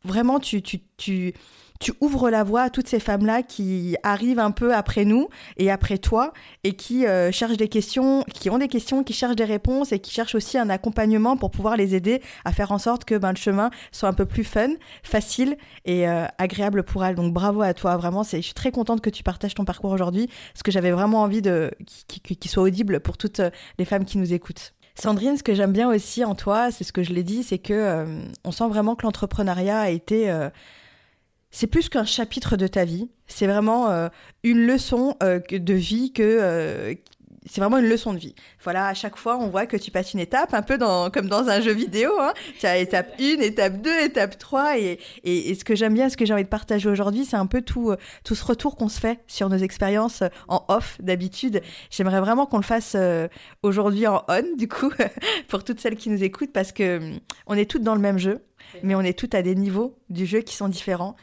vraiment tu tu tu tu ouvres la voie à toutes ces femmes-là qui arrivent un peu après nous et après toi et qui euh, cherchent des questions, qui ont des questions, qui cherchent des réponses et qui cherchent aussi un accompagnement pour pouvoir les aider à faire en sorte que ben, le chemin soit un peu plus fun, facile et euh, agréable pour elles. Donc bravo à toi, vraiment, je suis très contente que tu partages ton parcours aujourd'hui parce que j'avais vraiment envie de qu'il soit audible pour toutes euh, les femmes qui nous écoutent. Sandrine, ce que j'aime bien aussi en toi, c'est ce que je l'ai dit, c'est que on sent vraiment que l'entrepreneuriat a été c'est plus qu'un chapitre de ta vie. C'est vraiment euh, une leçon euh, de vie que euh, c'est vraiment une leçon de vie. Voilà, à chaque fois, on voit que tu passes une étape, un peu dans, comme dans un jeu vidéo. Hein. Tu as étape 1, étape 2, étape 3. Et, et, ce que j'aime bien, ce que j'ai envie de partager aujourd'hui, c'est un peu tout, tout ce retour qu'on se fait sur nos expériences en off d'habitude. J'aimerais vraiment qu'on le fasse aujourd'hui en on, du coup, pour toutes celles qui nous écoutent, parce que hum, on est toutes dans le même jeu, mais on est toutes à des niveaux du jeu qui sont différents.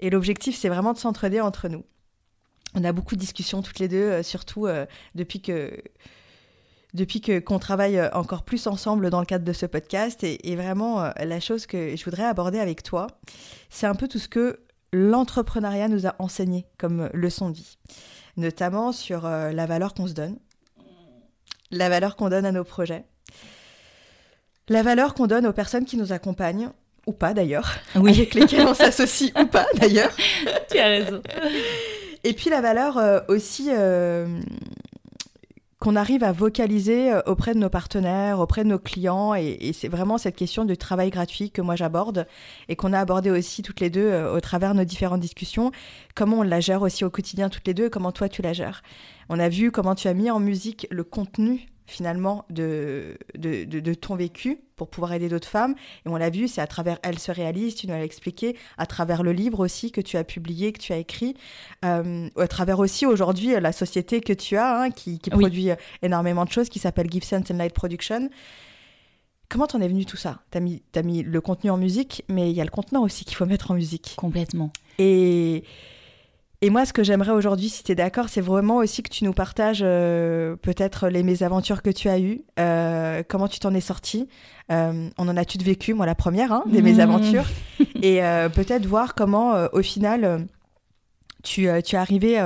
Et l'objectif, c'est vraiment de s'entraider entre nous. On a beaucoup de discussions toutes les deux, euh, surtout euh, depuis que depuis que qu'on travaille euh, encore plus ensemble dans le cadre de ce podcast. Et, vraiment, la chose que je voudrais aborder avec toi, c'est un peu tout ce que l'entrepreneuriat nous a enseigné comme leçon de vie, notamment sur la valeur qu'on se donne, la valeur qu'on donne à nos projets, la valeur qu'on donne aux personnes qui nous accompagnent, ou pas d'ailleurs, Oui. avec lesquelles on s'associe ou pas d'ailleurs. tu as raison. Et puis la valeur euh, aussi euh, qu'on arrive à vocaliser euh, auprès de nos partenaires, auprès de nos clients. Et, c'est vraiment cette question du travail gratuit que moi j'aborde et qu'on a abordé aussi toutes les deux au travers de nos différentes discussions. Comment on la gère aussi au quotidien toutes les deux et comment toi tu la gères? On a vu comment tu as mis en musique le contenu finalement de, de ton vécu pour pouvoir aider d'autres femmes. Et on l'a vu, c'est à travers Elle se réalise, tu nous l'as expliqué, à travers le livre aussi que tu as publié, que tu as écrit, euh, à travers aussi aujourd'hui euh, la société que tu as, hein, qui, qui Oui. produit euh, énormément de choses, qui s'appelle Give Sense and Light Production. Comment t'en es venu tout ça? T'as mis, t'as mis le contenu en musique, mais il y a le contenant aussi qu'il faut mettre en musique. Complètement. Et, et moi, ce que j'aimerais aujourd'hui, si tu es d'accord, c'est vraiment aussi que tu nous partages euh, peut-être les mésaventures que tu as eues, euh, comment tu t'en es sorti. Euh, on en a toutes vécu, moi la première, hein, des Mmh. mésaventures. et peut-être voir comment, au final, tu, tu es arrivé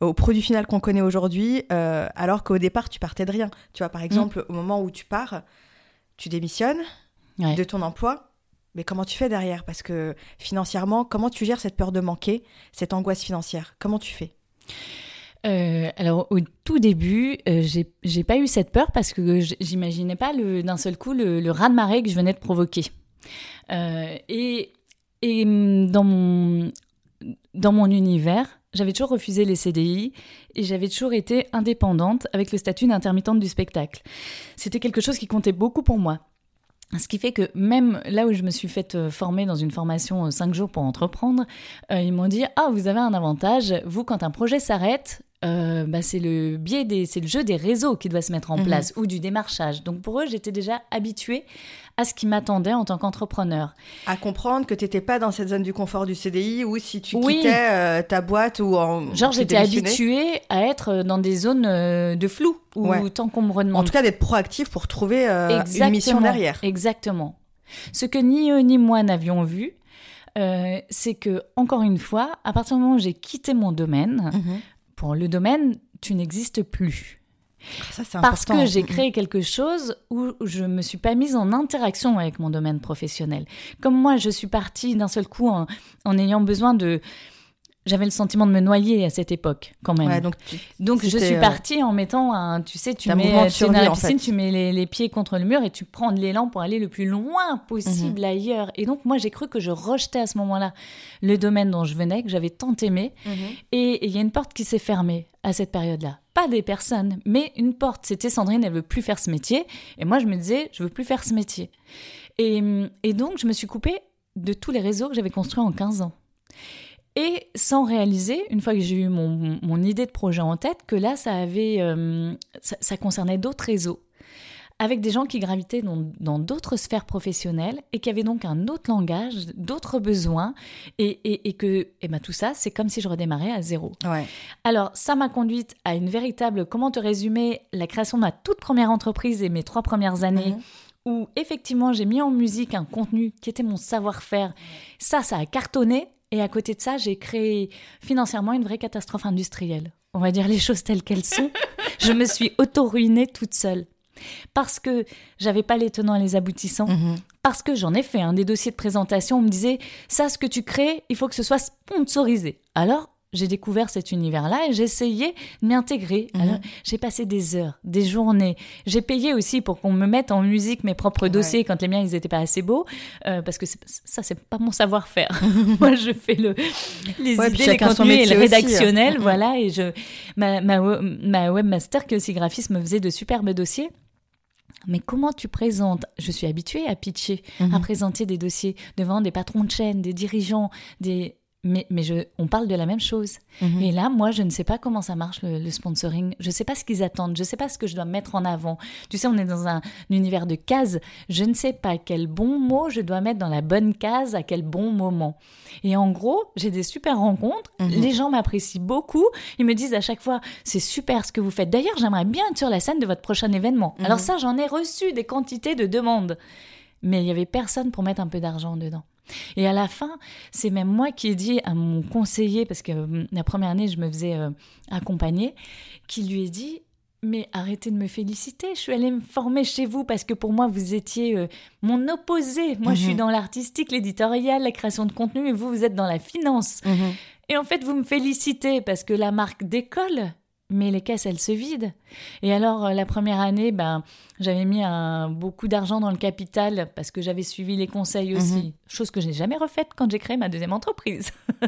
au produit final qu'on connaît aujourd'hui, alors qu'au départ, tu partais de rien. Tu vois, par exemple, au moment où tu pars, tu démissionnes Ouais. de ton emploi, mais comment tu fais derrière? Parce que financièrement, comment tu gères cette peur de manquer, cette angoisse financière? Comment tu fais? Euh, alors au tout début, euh, j'ai pas eu cette peur parce que j'imaginais pas d'un seul coup le, le raz de marée que je venais de provoquer. Euh, et et hum, dans mon dans mon univers, j'avais toujours refusé les CDI et j'avais toujours été indépendante avec le statut d'intermittente du spectacle. C'était quelque chose qui comptait beaucoup pour moi. Ce qui fait que même là où je me suis faite euh, former dans une formation 5 jours pour entreprendre, euh, ils m'ont dit Ah, vous avez un avantage, vous, quand un projet s'arrête, euh, bah, c'est le biais des, c'est le jeu des réseaux qui doit se mettre en Mhm. place ou du démarchage. Donc pour eux, j'étais déjà habituée à ce qui m'attendait en tant qu'entrepreneur. À comprendre que tu n'étais pas dans cette zone du confort du CDI ou si tu Oui. quittais euh, ta boîte ou en. Genre, j'étais habituée à être dans des zones euh, de flou où Ouais. tant qu'on me En tout cas, d'être proactif pour trouver euh, une mission derrière. Exactement. Ce que ni eux ni moi n'avions vu, euh, c'est que, encore une fois, à partir du moment où j'ai quitté mon domaine, Mhm. Pour le domaine, tu n'existes plus. Ça, c'est Parce important. que j'ai créé quelque chose où je me suis pas mise en interaction avec mon domaine professionnel. Comme moi, je suis partie d'un seul coup en, en ayant besoin de... J'avais le sentiment de me noyer à cette époque, quand même. Ouais, donc, tu- Donc je suis euh, partie en mettant un, tu sais, tu mets tu dans la en piscine, fait. tu mets les, les pieds contre le mur et tu prends de l'élan pour aller le plus loin possible Mhm. ailleurs. Et donc moi j'ai cru que je rejetais à ce moment-là le domaine dont je venais, que j'avais tant aimé. Et et il y a une porte qui s'est fermée à cette période-là. Pas des personnes, mais une porte. C'était Sandrine, elle veut plus faire ce métier. Et moi je me disais, je veux plus faire ce métier. Et, et donc je me suis coupée de tous les réseaux que j'avais construits en 15 ans. Et sans réaliser, une fois que j'ai eu mon, mon idée de projet en tête, que là, ça avait, euh, ça, ça concernait d'autres réseaux, avec des gens qui gravitaient dans d'autres sphères professionnelles et qui avaient donc un autre langage, d'autres besoins, et, et, et que, et ben tout ça, c'est comme si je redémarrais à zéro. Ouais. Alors, ça m'a conduite à une véritable, comment te résumer, la création de ma toute première entreprise et mes trois premières années, Mhm. où effectivement j'ai mis en musique un contenu qui était mon savoir-faire. Ça, ça a cartonné. Et à côté de ça, j'ai créé financièrement une vraie catastrophe industrielle. On va dire les choses telles qu'elles sont. Je me suis auto-ruinée toute seule. Parce que j'avais pas les tenants et les aboutissants. Mhm. Parce que j'en ai fait un des dossiers de présentation. On me disait, ça, ce que tu crées, il faut que ce soit sponsorisé. Alors, j'ai découvert cet univers-là et j'ai essayé de m'y intégrer. Mhm. Alors, j'ai passé des heures, des journées. J'ai payé aussi pour qu'on me mette en musique mes propres dossiers quand les miens, ils étaient pas assez beaux. euh, parce que ça, c'est pas mon savoir-faire. Moi, je fais le, les Ouais, idées, les contenus et le aussi, hein. rédactionnel. Mhm. Voilà. Et je, ma, ma, ma webmaster, qui est aussi graphiste, me faisait de superbes dossiers. Mais comment tu présentes Je suis habituée à pitcher, Mhm. à présenter des dossiers devant des patrons de chaîne, des dirigeants, des... Mais, mais je, on parle de la même chose. Mhm. Et là, moi, je ne sais pas comment ça marche le, le sponsoring. Je ne sais pas ce qu'ils attendent. Je ne sais pas ce que je dois mettre en avant. Tu sais, on est dans un, univers de cases. Je ne sais pas quel bon mot je dois mettre dans la bonne case à quel bon moment. Et en gros, j'ai des super rencontres. Mhm. Les gens m'apprécient beaucoup. Ils me disent à chaque fois, c'est super ce que vous faites. D'ailleurs, j'aimerais bien être sur la scène de votre prochain événement. Mhm. Alors ça, j'en ai reçu des quantités de demandes. Mais il y avait personne pour mettre un peu d'argent dedans. Et à la fin, c'est même moi qui ai dit à mon conseiller, parce que hum, la première année, je me faisais euh, accompagner, qui lui ai dit mais arrêtez de me féliciter, je suis allée me former chez vous parce que pour moi, vous étiez euh, mon opposé. Moi, je suis mhm. dans l'artistique, l'éditorial, la création de contenu, et vous, vous êtes dans la finance. Mhm. Et en fait, vous me félicitez parce que la marque décolle, mais les caisses, elles se vident. Et alors, euh, la première année, ben, j'avais mis un, beaucoup d'argent dans le capital parce que j'avais suivi les conseils aussi, mhm. chose que je n'ai jamais refaite quand j'ai créé ma deuxième entreprise.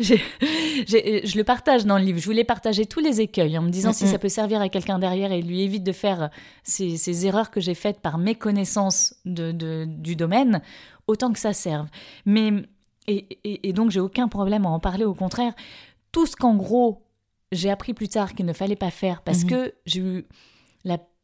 je le partage dans le livre. Je voulais partager tous les écueils en me disant si ça peut servir à quelqu'un derrière et lui évite de faire ces, ces erreurs que j'ai faites par méconnaissance de, de, du domaine, autant que ça serve. Mais, et, et, et donc, j'ai aucun problème à en parler. Au contraire, tout ce qu'en gros, j'ai appris plus tard qu'il ne fallait pas faire parce mhm. que j'ai eu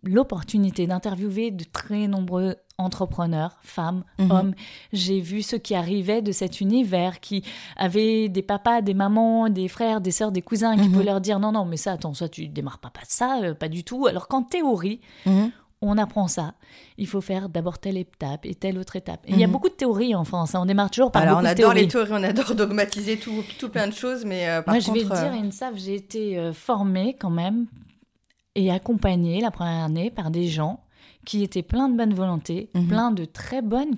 l'opportunité d'interviewer de très nombreux entrepreneurs, femmes, mhm. hommes. J'ai vu ceux qui arrivaient de cet univers, qui avaient des papas, des mamans, des frères, des sœurs, des cousins, qui mhm. pouvaient leur dire non, non, mais ça, attends, ça, tu démarres pas, pas ça, euh, pas du tout. Alors qu'en théorie, on apprend ça. Il faut faire d'abord telle étape et telle autre étape. il y a mhm. beaucoup de théories en France. Hein. On démarre toujours par Alors, beaucoup on adore les théories, on adore dogmatiser tout, tout plein de choses, mais euh, par Moi, je vais te dire, euh, Insaf, j'ai été euh, formée quand même et accompagnée la première année par des gens qui était plein de bonne volonté, mhm. plein de très bonnes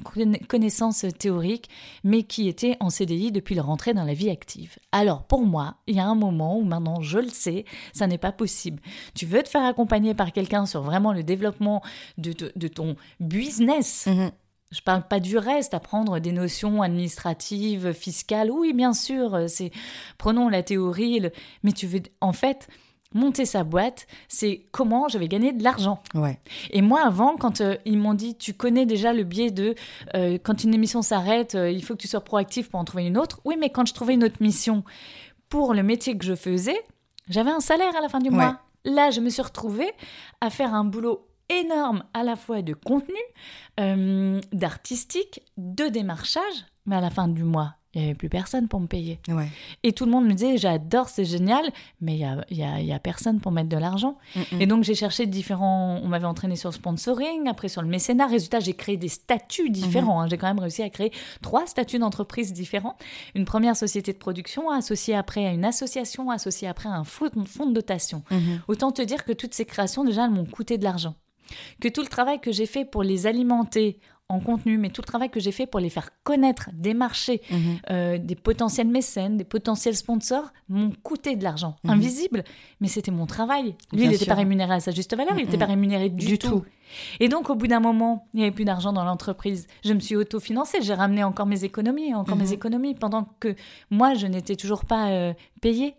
connaissances théoriques, mais qui étaient en CDI depuis leur entrée dans la vie active. Alors pour moi, il y a un moment où maintenant je le sais, ça n'est pas possible. Tu veux te faire accompagner par quelqu'un sur vraiment le développement de, ton business? Mhm. Je parle pas du reste, apprendre des notions administratives, fiscales. Oui, bien sûr, c'est prenons la théorie, mais tu veux en fait monter sa boîte, c'est comment je vais gagner de l'argent. Ouais. Et moi, avant, quand euh, ils m'ont dit, tu connais déjà le biais de euh, quand une émission s'arrête, euh, il faut que tu sois proactif pour en trouver une autre. Oui, mais quand je trouvais une autre mission pour le métier que je faisais, j'avais un salaire à la fin du mois. Là, je me suis retrouvée à faire un boulot énorme à la fois de contenu, d'artistique, de démarchage, mais à la fin du mois, il n'y avait plus personne pour me payer. Et tout le monde me disait, j'adore, c'est génial, mais il n'y a, y a, y a, personne pour mettre de l'argent. Et donc j'ai cherché différents, on m'avait entraîné sur le sponsoring, après sur le mécénat. Résultat, j'ai créé des statuts différents. Mm-hmm. Hein. J'ai quand même réussi à créer trois statuts d'entreprise différents. Une première société de production, associée après à une association, associée après à un fonds de dotation. Mm-hmm. Autant te dire que toutes ces créations, déjà, elles m'ont coûté de l'argent que tout le travail que j'ai fait pour les alimenter en contenu, mais tout le travail que j'ai fait pour les faire connaître des marchés, mhm. euh, des potentiels mécènes, des potentiels sponsors, m'ont coûté de l'argent. Mhm. Invisible, mais c'était mon travail. Lui, il n'était pas rémunéré à sa juste valeur, il n'était pas rémunéré du, tout. Et donc, au bout d'un moment, il n'y avait plus d'argent dans l'entreprise. Je me suis autofinancée, j'ai ramené encore mes économies, encore mes mhm. économies, pendant que moi, je n'étais toujours pas euh, payée.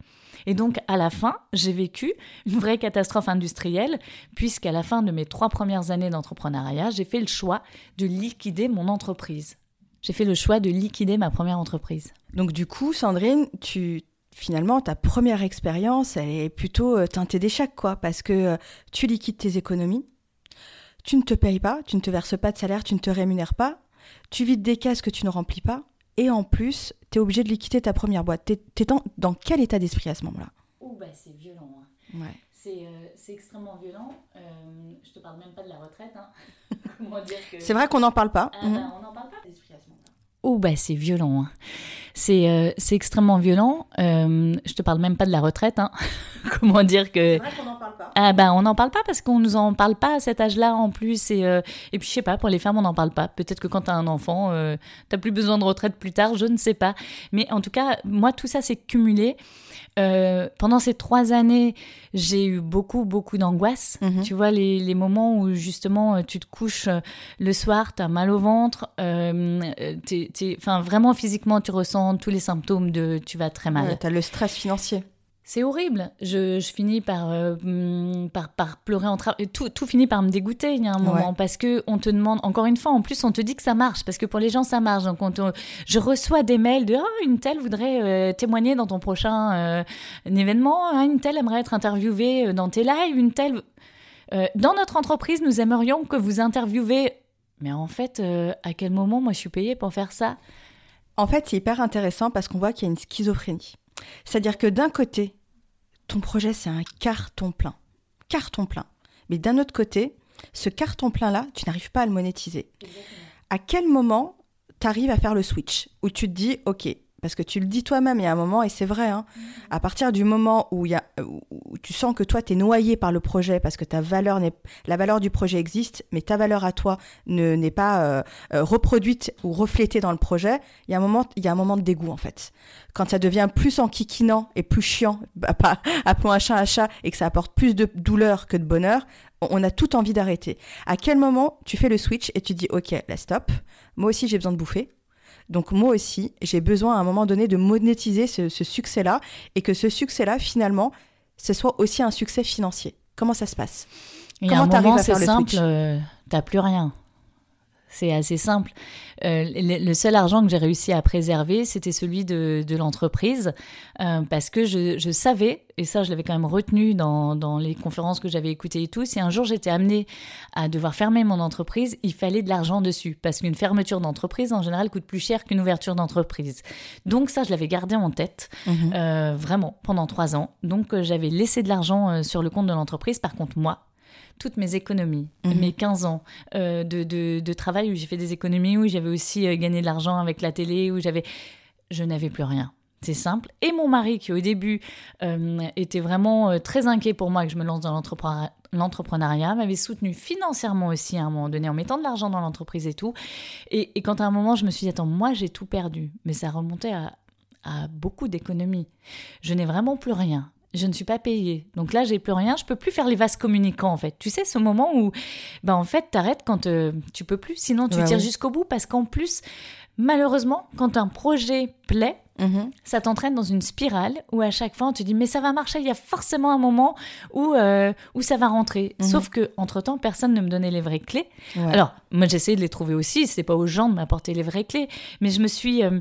Et donc, à la fin, j'ai vécu une vraie catastrophe industrielle, puisqu'à la fin de mes trois premières années d'entrepreneuriat, j'ai fait le choix de liquider mon entreprise. J'ai fait le choix de liquider ma première entreprise. Donc, du coup, Sandrine, tu finalement, ta première expérience, elle est plutôt euh, teintée d'échec, quoi, parce que euh, tu liquides tes économies, tu ne te payes pas, tu ne te verses pas de salaire, tu ne te rémunères pas, tu vides des caisses que tu ne remplis pas, et en plus, tu es obligé de liquider ta première boîte. Tu es, dans, quel état d'esprit à ce moment-là? Ouh, bah, c'est violent. Hein. Ouais. Euh, c'est extrêmement violent. Euh, je te parle même pas de la retraite. Hein. C'est vrai qu'on n'en parle pas. Ah, bah, mhm. on n'en parle pas d'esprit à ce moment-là. Oh, bah, c'est violent. Hein. Euh, c'est extrêmement violent. Euh, je te parle même pas de la retraite. Hein. Comment dire que. C'est vrai qu'on n'en parle pas. Ah, bah, on n'en parle pas parce qu'on nous en parle pas à cet âge-là en plus. Et, euh, et puis, je sais pas, pour les femmes, on n'en parle pas. Peut-être que quand tu as un enfant, euh, tu plus besoin de retraite plus tard, je ne sais pas. Mais en tout cas, moi, tout ça s'est cumulé. Pendant ces trois années, j'ai eu beaucoup, beaucoup d'angoisse. Mhm. Tu vois, les, les, moments où justement tu te couches le soir, tu as mal au ventre, enfin vraiment physiquement, tu ressens tous les symptômes de tu vas très mal. tu as le stress financier. C'est horrible. Je, je finis par, euh, par, par, pleurer en travail. Tout, tout finit par me dégoûter, il y a un moment. Parce que on te demande, encore une fois, en plus, on te dit que ça marche. Parce que pour les gens, ça marche. Donc, je reçois des mails de oh, une telle voudrait euh, témoigner dans ton prochain euh, événement. Ah, une telle aimerait être interviewée dans tes lives. Une telle. dans notre entreprise, nous aimerions que vous interviewez. Mais en fait, à quel moment, moi, je suis payée pour faire ça? En fait, c'est hyper intéressant parce qu'on voit qu'il y a une schizophrénie. C'est-à-dire que d'un côté, ton projet, c'est un carton plein. Carton plein. Mais d'un autre côté, ce carton plein-là, tu n'arrives pas à le monétiser. À quel moment tu arrives à faire le switch, où tu te dis, ok, parce que tu le dis toi-même, il y a un moment, et c'est vrai, hein, à partir du moment où, il y a, où tu sens que toi, tu es noyé par le projet, parce que ta valeur n'est, la valeur du projet existe, mais ta valeur à toi ne, n'est pas euh, euh, reproduite ou reflétée dans le projet, il y, a un moment, il y a un moment de dégoût, en fait. Quand ça devient plus enquiquinant et plus chiant, bah, pas, appelons un chat un chat, et que ça apporte plus de douleur que de bonheur, on a tout envie d'arrêter. À quel moment tu fais le switch et tu dis, ok, là, stop, moi aussi j'ai besoin de bouffer, donc moi aussi, j'ai besoin à un moment donné de monétiser ce, succès-là et que ce succès-là, finalement, ce soit aussi un succès financier. Comment ça se passe? Il y a un moment, c'est simple, euh, t'as plus rien. C'est assez simple. Euh, le, seul argent que j'ai réussi à préserver, c'était celui de, l'entreprise, euh, parce que je, savais, et ça je l'avais quand même retenu dans, les conférences que j'avais écoutées et tout, si un jour j'étais amenée à devoir fermer mon entreprise, il fallait de l'argent dessus, parce qu'une fermeture d'entreprise, en général, coûte plus cher qu'une ouverture d'entreprise. Donc ça, je l'avais gardé en tête, mhm. euh, vraiment, pendant trois ans. Donc j'avais laissé de l'argent sur le compte de l'entreprise. Par contre, moi, toutes mes économies, mhm. mes 15 ans euh, de, de, travail où j'ai fait des économies, où j'avais aussi euh, gagné de l'argent avec la télé, où j'avais... Je n'avais plus rien. C'est simple. Et mon mari, qui au début euh, était vraiment très inquiet pour moi que je me lance dans l'entrepreneuriat, m'avait soutenu financièrement aussi à un moment donné en mettant de l'argent dans l'entreprise et tout. Et, et, quand à un moment, je me suis dit, attends, moi j'ai tout perdu. Mais ça remontait à, à beaucoup d'économies. Je n'ai vraiment plus rien je ne suis pas payée. Donc là, j'ai plus rien, je peux plus faire les vases communicants en fait. Tu sais, ce moment où, ben en fait, t'arrêtes quand euh, tu peux plus, sinon tu tires jusqu'au bout parce qu'en plus, malheureusement, quand un projet plaît, Mhm. Ça t'entraîne dans une spirale où à chaque fois on te dit mais ça va marcher, il y a forcément un moment où, euh, où ça va rentrer. Mhm. Sauf que entre temps personne ne me donnait les vraies clés. Alors moi j'essayais de les trouver aussi, c'est pas aux gens de m'apporter les vraies clés, mais je me suis. Euh,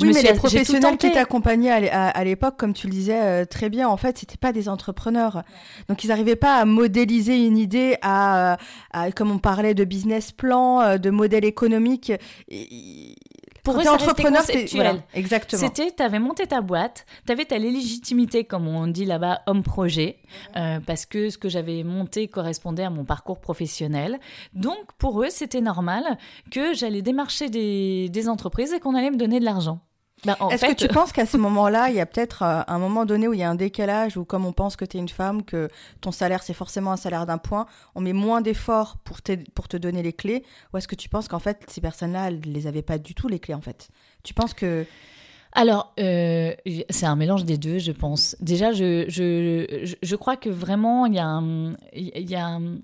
oui mais les professionnels qui t'accompagnaient à l'époque, comme tu le disais euh, très bien, en fait c'était pas des entrepreneurs, donc ils n'arrivaient pas à modéliser une idée, à, à, comme on parlait de business plan, de modèle économique. Pour eux, ça entrepreneur, conceptuel. exactement. C'était, tu avais monté ta boîte, tu avais ta légitimité, comme on dit là-bas, homme-projet, euh, parce que ce que j'avais monté correspondait à mon parcours professionnel. Donc, pour eux, c'était normal que j'allais démarcher des, des entreprises et qu'on allait me donner de l'argent. Ben, Est-ce que tu penses qu'à ce moment-là, il y a peut-être euh, un moment donné où il y a un décalage, où comme on pense que tu es une femme, que ton salaire c'est forcément un salaire d'un point, on met moins d'efforts pour, pour te donner les clés Ou est-ce que tu penses qu'en fait, ces personnes-là, elles ne les avaient pas du tout les clés en fait? Tu penses que... Alors, euh, c'est un mélange des deux, je pense. Déjà, je, je, je, crois que vraiment, il y a un, il y a un,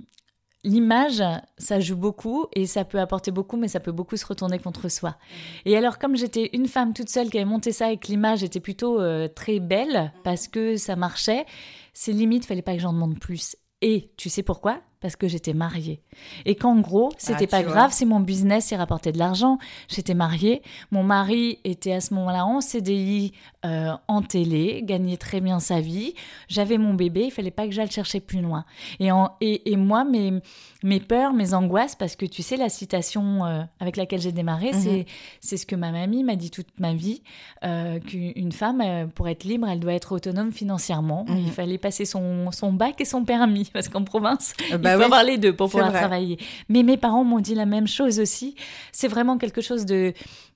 l'image, ça joue beaucoup et ça peut apporter beaucoup, mais ça peut beaucoup se retourner contre soi. Et alors, comme j'étais une femme toute seule qui avait monté ça et que l'image était plutôt euh, très belle parce que ça marchait, c'est limite, fallait pas que j'en demande plus. Et tu sais pourquoi? Parce que j'étais mariée. Et qu'en gros, c'était ah, pas grave si mon business y rapportait de l'argent. J'étais mariée. Mon mari était à ce moment-là en CDI euh, en télé, gagnait très bien sa vie. J'avais mon bébé, il fallait pas que j'aille chercher plus loin. Et, en, et, et, moi, mes, mes peurs, mes angoisses, parce que tu sais, la citation euh, avec laquelle j'ai démarré, mhm. c'est c'est ce que ma mamie m'a dit toute ma vie, euh, qu'une femme, pour être libre, elle doit être autonome financièrement. Il mhm. fallait passer son, son bac et son permis parce qu'en province, euh, bah faut avoir les deux pour pouvoir travailler. Mais mes parents m'ont dit la même chose aussi. C'est vraiment quelque chose de,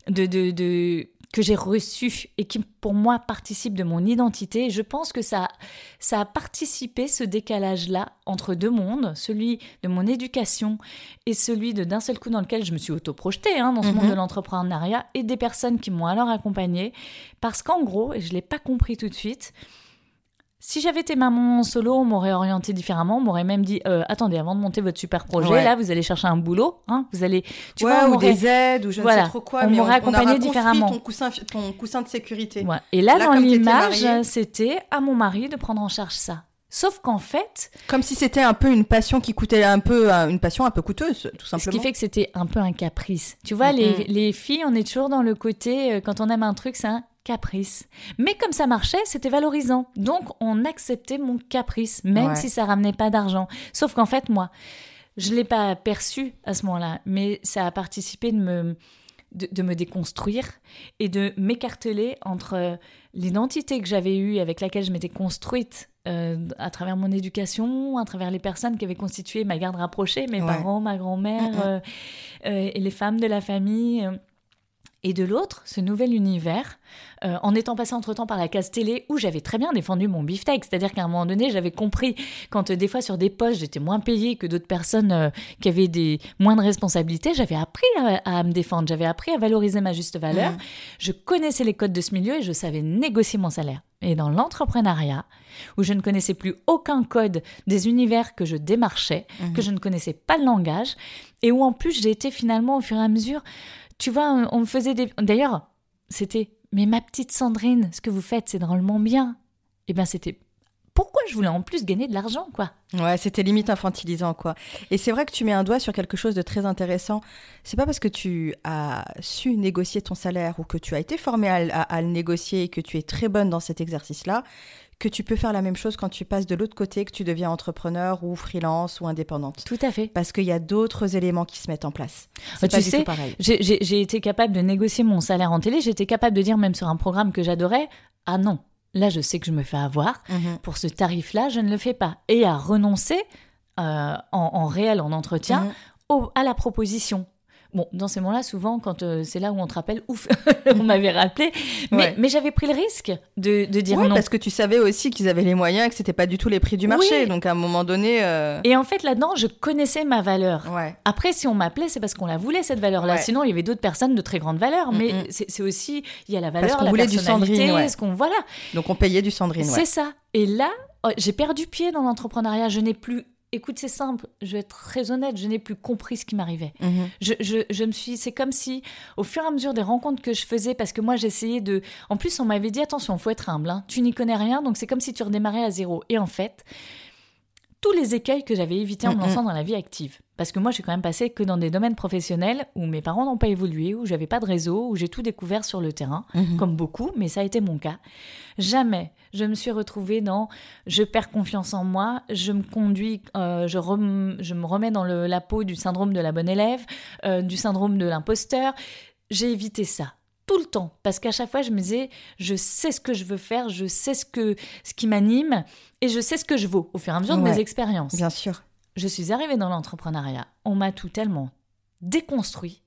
de, de, de que j'ai reçu et qui pour moi participe de mon identité. je pense que ça, ça a participé, ce décalage-là, entre deux mondes, celui de mon éducation et celui de d'un seul coup dans lequel je me suis auto-projetée hein, dans ce monde mhm. de l'entrepreneuriat et des personnes qui m'ont alors accompagnée. Parce qu'en gros, et je ne l'ai pas compris tout de suite, si j'avais été maman solo, on m'aurait orienté différemment. On m'aurait même dit euh, attendez, avant de monter votre super projet, là, vous allez chercher un boulot. Hein, vous allez, tu vois, ou des aides, ou je ne sais trop quoi. On m'aurait accompagné différemment. Ton coussin, ton coussin de sécurité. Et là, dans l'image, c'était à mon mari de prendre en charge ça. Sauf qu'en fait, comme si c'était un peu une passion qui coûtait un peu une passion un peu coûteuse, tout simplement. Ce qui fait que c'était un peu un caprice. Tu vois, les, les, filles, on est toujours dans le côté euh, quand on aime un truc, c'est un caprice. Mais comme ça marchait, c'était valorisant. Donc on acceptait mon caprice, même si ça ramenait pas d'argent. Sauf qu'en fait, moi, je l'ai pas perçu à ce moment-là, mais ça a participé de me, de, me déconstruire et de m'écarteler entre l'identité que j'avais eue, avec laquelle je m'étais construite euh, à travers mon éducation, à travers les personnes qui avaient constitué ma garde rapprochée, mes parents, ma grand-mère euh, euh, et les femmes de la famille Et de l'autre, ce nouvel univers, euh, en étant passé entre-temps par la case télé, où j'avais très bien défendu mon beefsteak. C'est-à-dire qu'à un moment donné, j'avais compris, quand euh, des fois sur des postes, j'étais moins payée que d'autres personnes euh, qui avaient des moins de responsabilités, j'avais appris à, me défendre, j'avais appris à valoriser ma juste valeur. Mmh. Je connaissais les codes de ce milieu et je savais négocier mon salaire. Et dans l'entrepreneuriat, où je ne connaissais plus aucun code des univers que je démarchais, mmh. que je ne connaissais pas le langage, et où en plus j'ai été finalement au fur et à mesure tu vois, on me faisait des. D'ailleurs, c'était. Mais ma petite Sandrine, ce que vous faites, c'est drôlement bien. Eh bien, c'était. Pourquoi je voulais en plus gagner de l'argent, quoi? Ouais, c'était limite infantilisant, quoi. Et c'est vrai que tu mets un doigt sur quelque chose de très intéressant. C'est pas parce que tu as su négocier ton salaire ou que tu as été formé à le négocier et que tu es très bonne dans cet exercice-là que tu peux faire la même chose quand tu passes de l'autre côté, que tu deviens entrepreneur ou freelance ou indépendante. Tout à fait. Parce qu'il y a d'autres éléments qui se mettent en place. C'est tu sais, j'ai été capable de négocier mon salaire en télé, j'étais capable de dire même sur un programme que j'adorais, ah non, là je sais que je me fais avoir, mhm. pour ce tarif-là, je ne le fais pas. Et à renoncer euh, en, réel, en entretien, mhm. à la proposition. Bon, dans ces moments-là, souvent, quand euh, c'est là où on te rappelle, ouf, on m'avait rappelé. Mais, mais j'avais pris le risque de, de dire non. parce que tu savais aussi qu'ils avaient les moyens, que c'était pas du tout les prix du marché. Donc à un moment donné. Euh, et en fait, là-dedans, je connaissais ma valeur. Après, si on m'appelait, c'est parce qu'on la voulait, cette valeur-là. Sinon, il y avait d'autres personnes de très grande valeur. Mais c'est aussi, il y a la valeur, parce la voulait personnalité, du ce qu'on. Voilà. Donc on payait du Sandrine. C'est ça. Et là, oh, j'ai perdu pied dans l'entrepreneuriat. Je n'ai plus écoute, c'est simple, je vais être très honnête, je n'ai plus compris ce qui m'arrivait. Mhm. Je, je, me suis, c'est comme si, au fur et à mesure des rencontres que je faisais, parce que moi j'essayais de. En plus, on m'avait dit attention, faut être humble, hein. tu n'y connais rien, donc c'est comme si tu redémarrais à zéro. Et en fait, tous les écueils que j'avais évités en me lançant dans la vie active. Parce que moi, j'ai quand même passé que dans des domaines professionnels où mes parents n'ont pas évolué, où j'avais pas de réseau, où j'ai tout découvert sur le terrain, mhm. comme beaucoup, mais ça a été mon cas. Jamais je me suis retrouvée dans je perds confiance en moi, je me conduis, euh, je, je, me remets dans le, la peau du syndrome de la bonne élève, euh, du syndrome de l'imposteur. J'ai évité ça tout le temps parce qu'à chaque fois je me disais je sais ce que je veux faire, je sais ce que ce qui m'anime et je sais ce que je vaux au fur et à mesure de mes expériences. Bien sûr. Je suis arrivée dans l'entrepreneuriat, on m'a tout tellement déconstruit,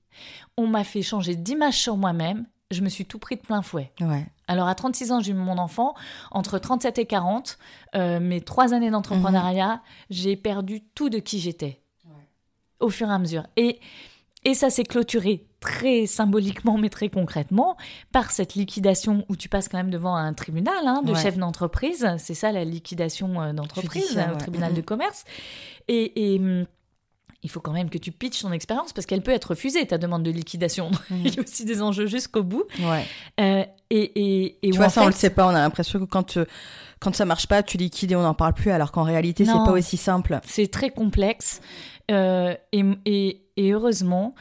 on m'a fait changer d'image sur moi-même, je me suis tout pris de plein fouet. Ouais. Alors à 36 ans, j'ai eu mon enfant. Entre 37 et 40, euh, mes trois années d'entrepreneuriat, mhm. j'ai perdu tout de qui j'étais. Au fur et à mesure. Et, et ça s'est clôturé très symboliquement, mais très concrètement, par cette liquidation où tu passes quand même devant un tribunal hein, de chef d'entreprise. C'est ça la liquidation euh, d'entreprise, au tribunal mhm. de commerce. Et, et hum, il faut quand même que tu pitches ton expérience parce qu'elle peut être refusée, ta demande de liquidation. Il y a aussi des enjeux jusqu'au bout. Ouais. Euh, et, et, tu vois, ça, on le sait pas. On a l'impression que quand, euh, quand ça marche pas, tu liquides et on n'en parle plus, alors qu'en réalité, c'est pas aussi simple. C'est très complexe. Euh, et, et heureusement,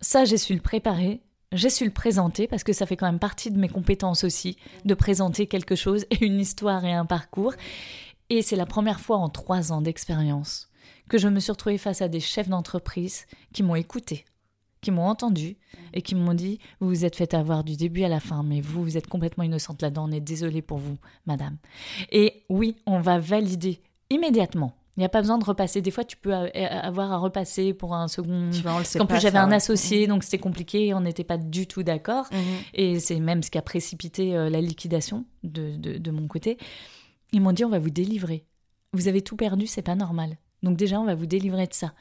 ça, j'ai su le préparer. J'ai su le présenter parce que ça fait quand même partie de mes compétences aussi, de présenter quelque chose, une histoire et un parcours. Et c'est la première fois en trois ans d'expérience que je me suis retrouvée face à des chefs d'entreprise qui m'ont écouté, qui m'ont entendu et qui m'ont dit Vous vous êtes fait avoir du début à la fin, mais vous, vous êtes complètement innocente là-dedans, on est désolé pour vous, madame. Et oui, on va valider immédiatement il n'y a pas besoin de repasser. Des fois, tu peux avoir à repasser pour un second. Tu en plus, j'avais un associé, mhm. donc c'était compliqué. On n'était pas du tout d'accord. Mhm. Et c'est même ce qui a précipité euh, la liquidation de, de, mon côté. Ils m'ont dit on va vous délivrer. Vous avez tout perdu, c'est pas normal. Donc déjà, on va vous délivrer de ça.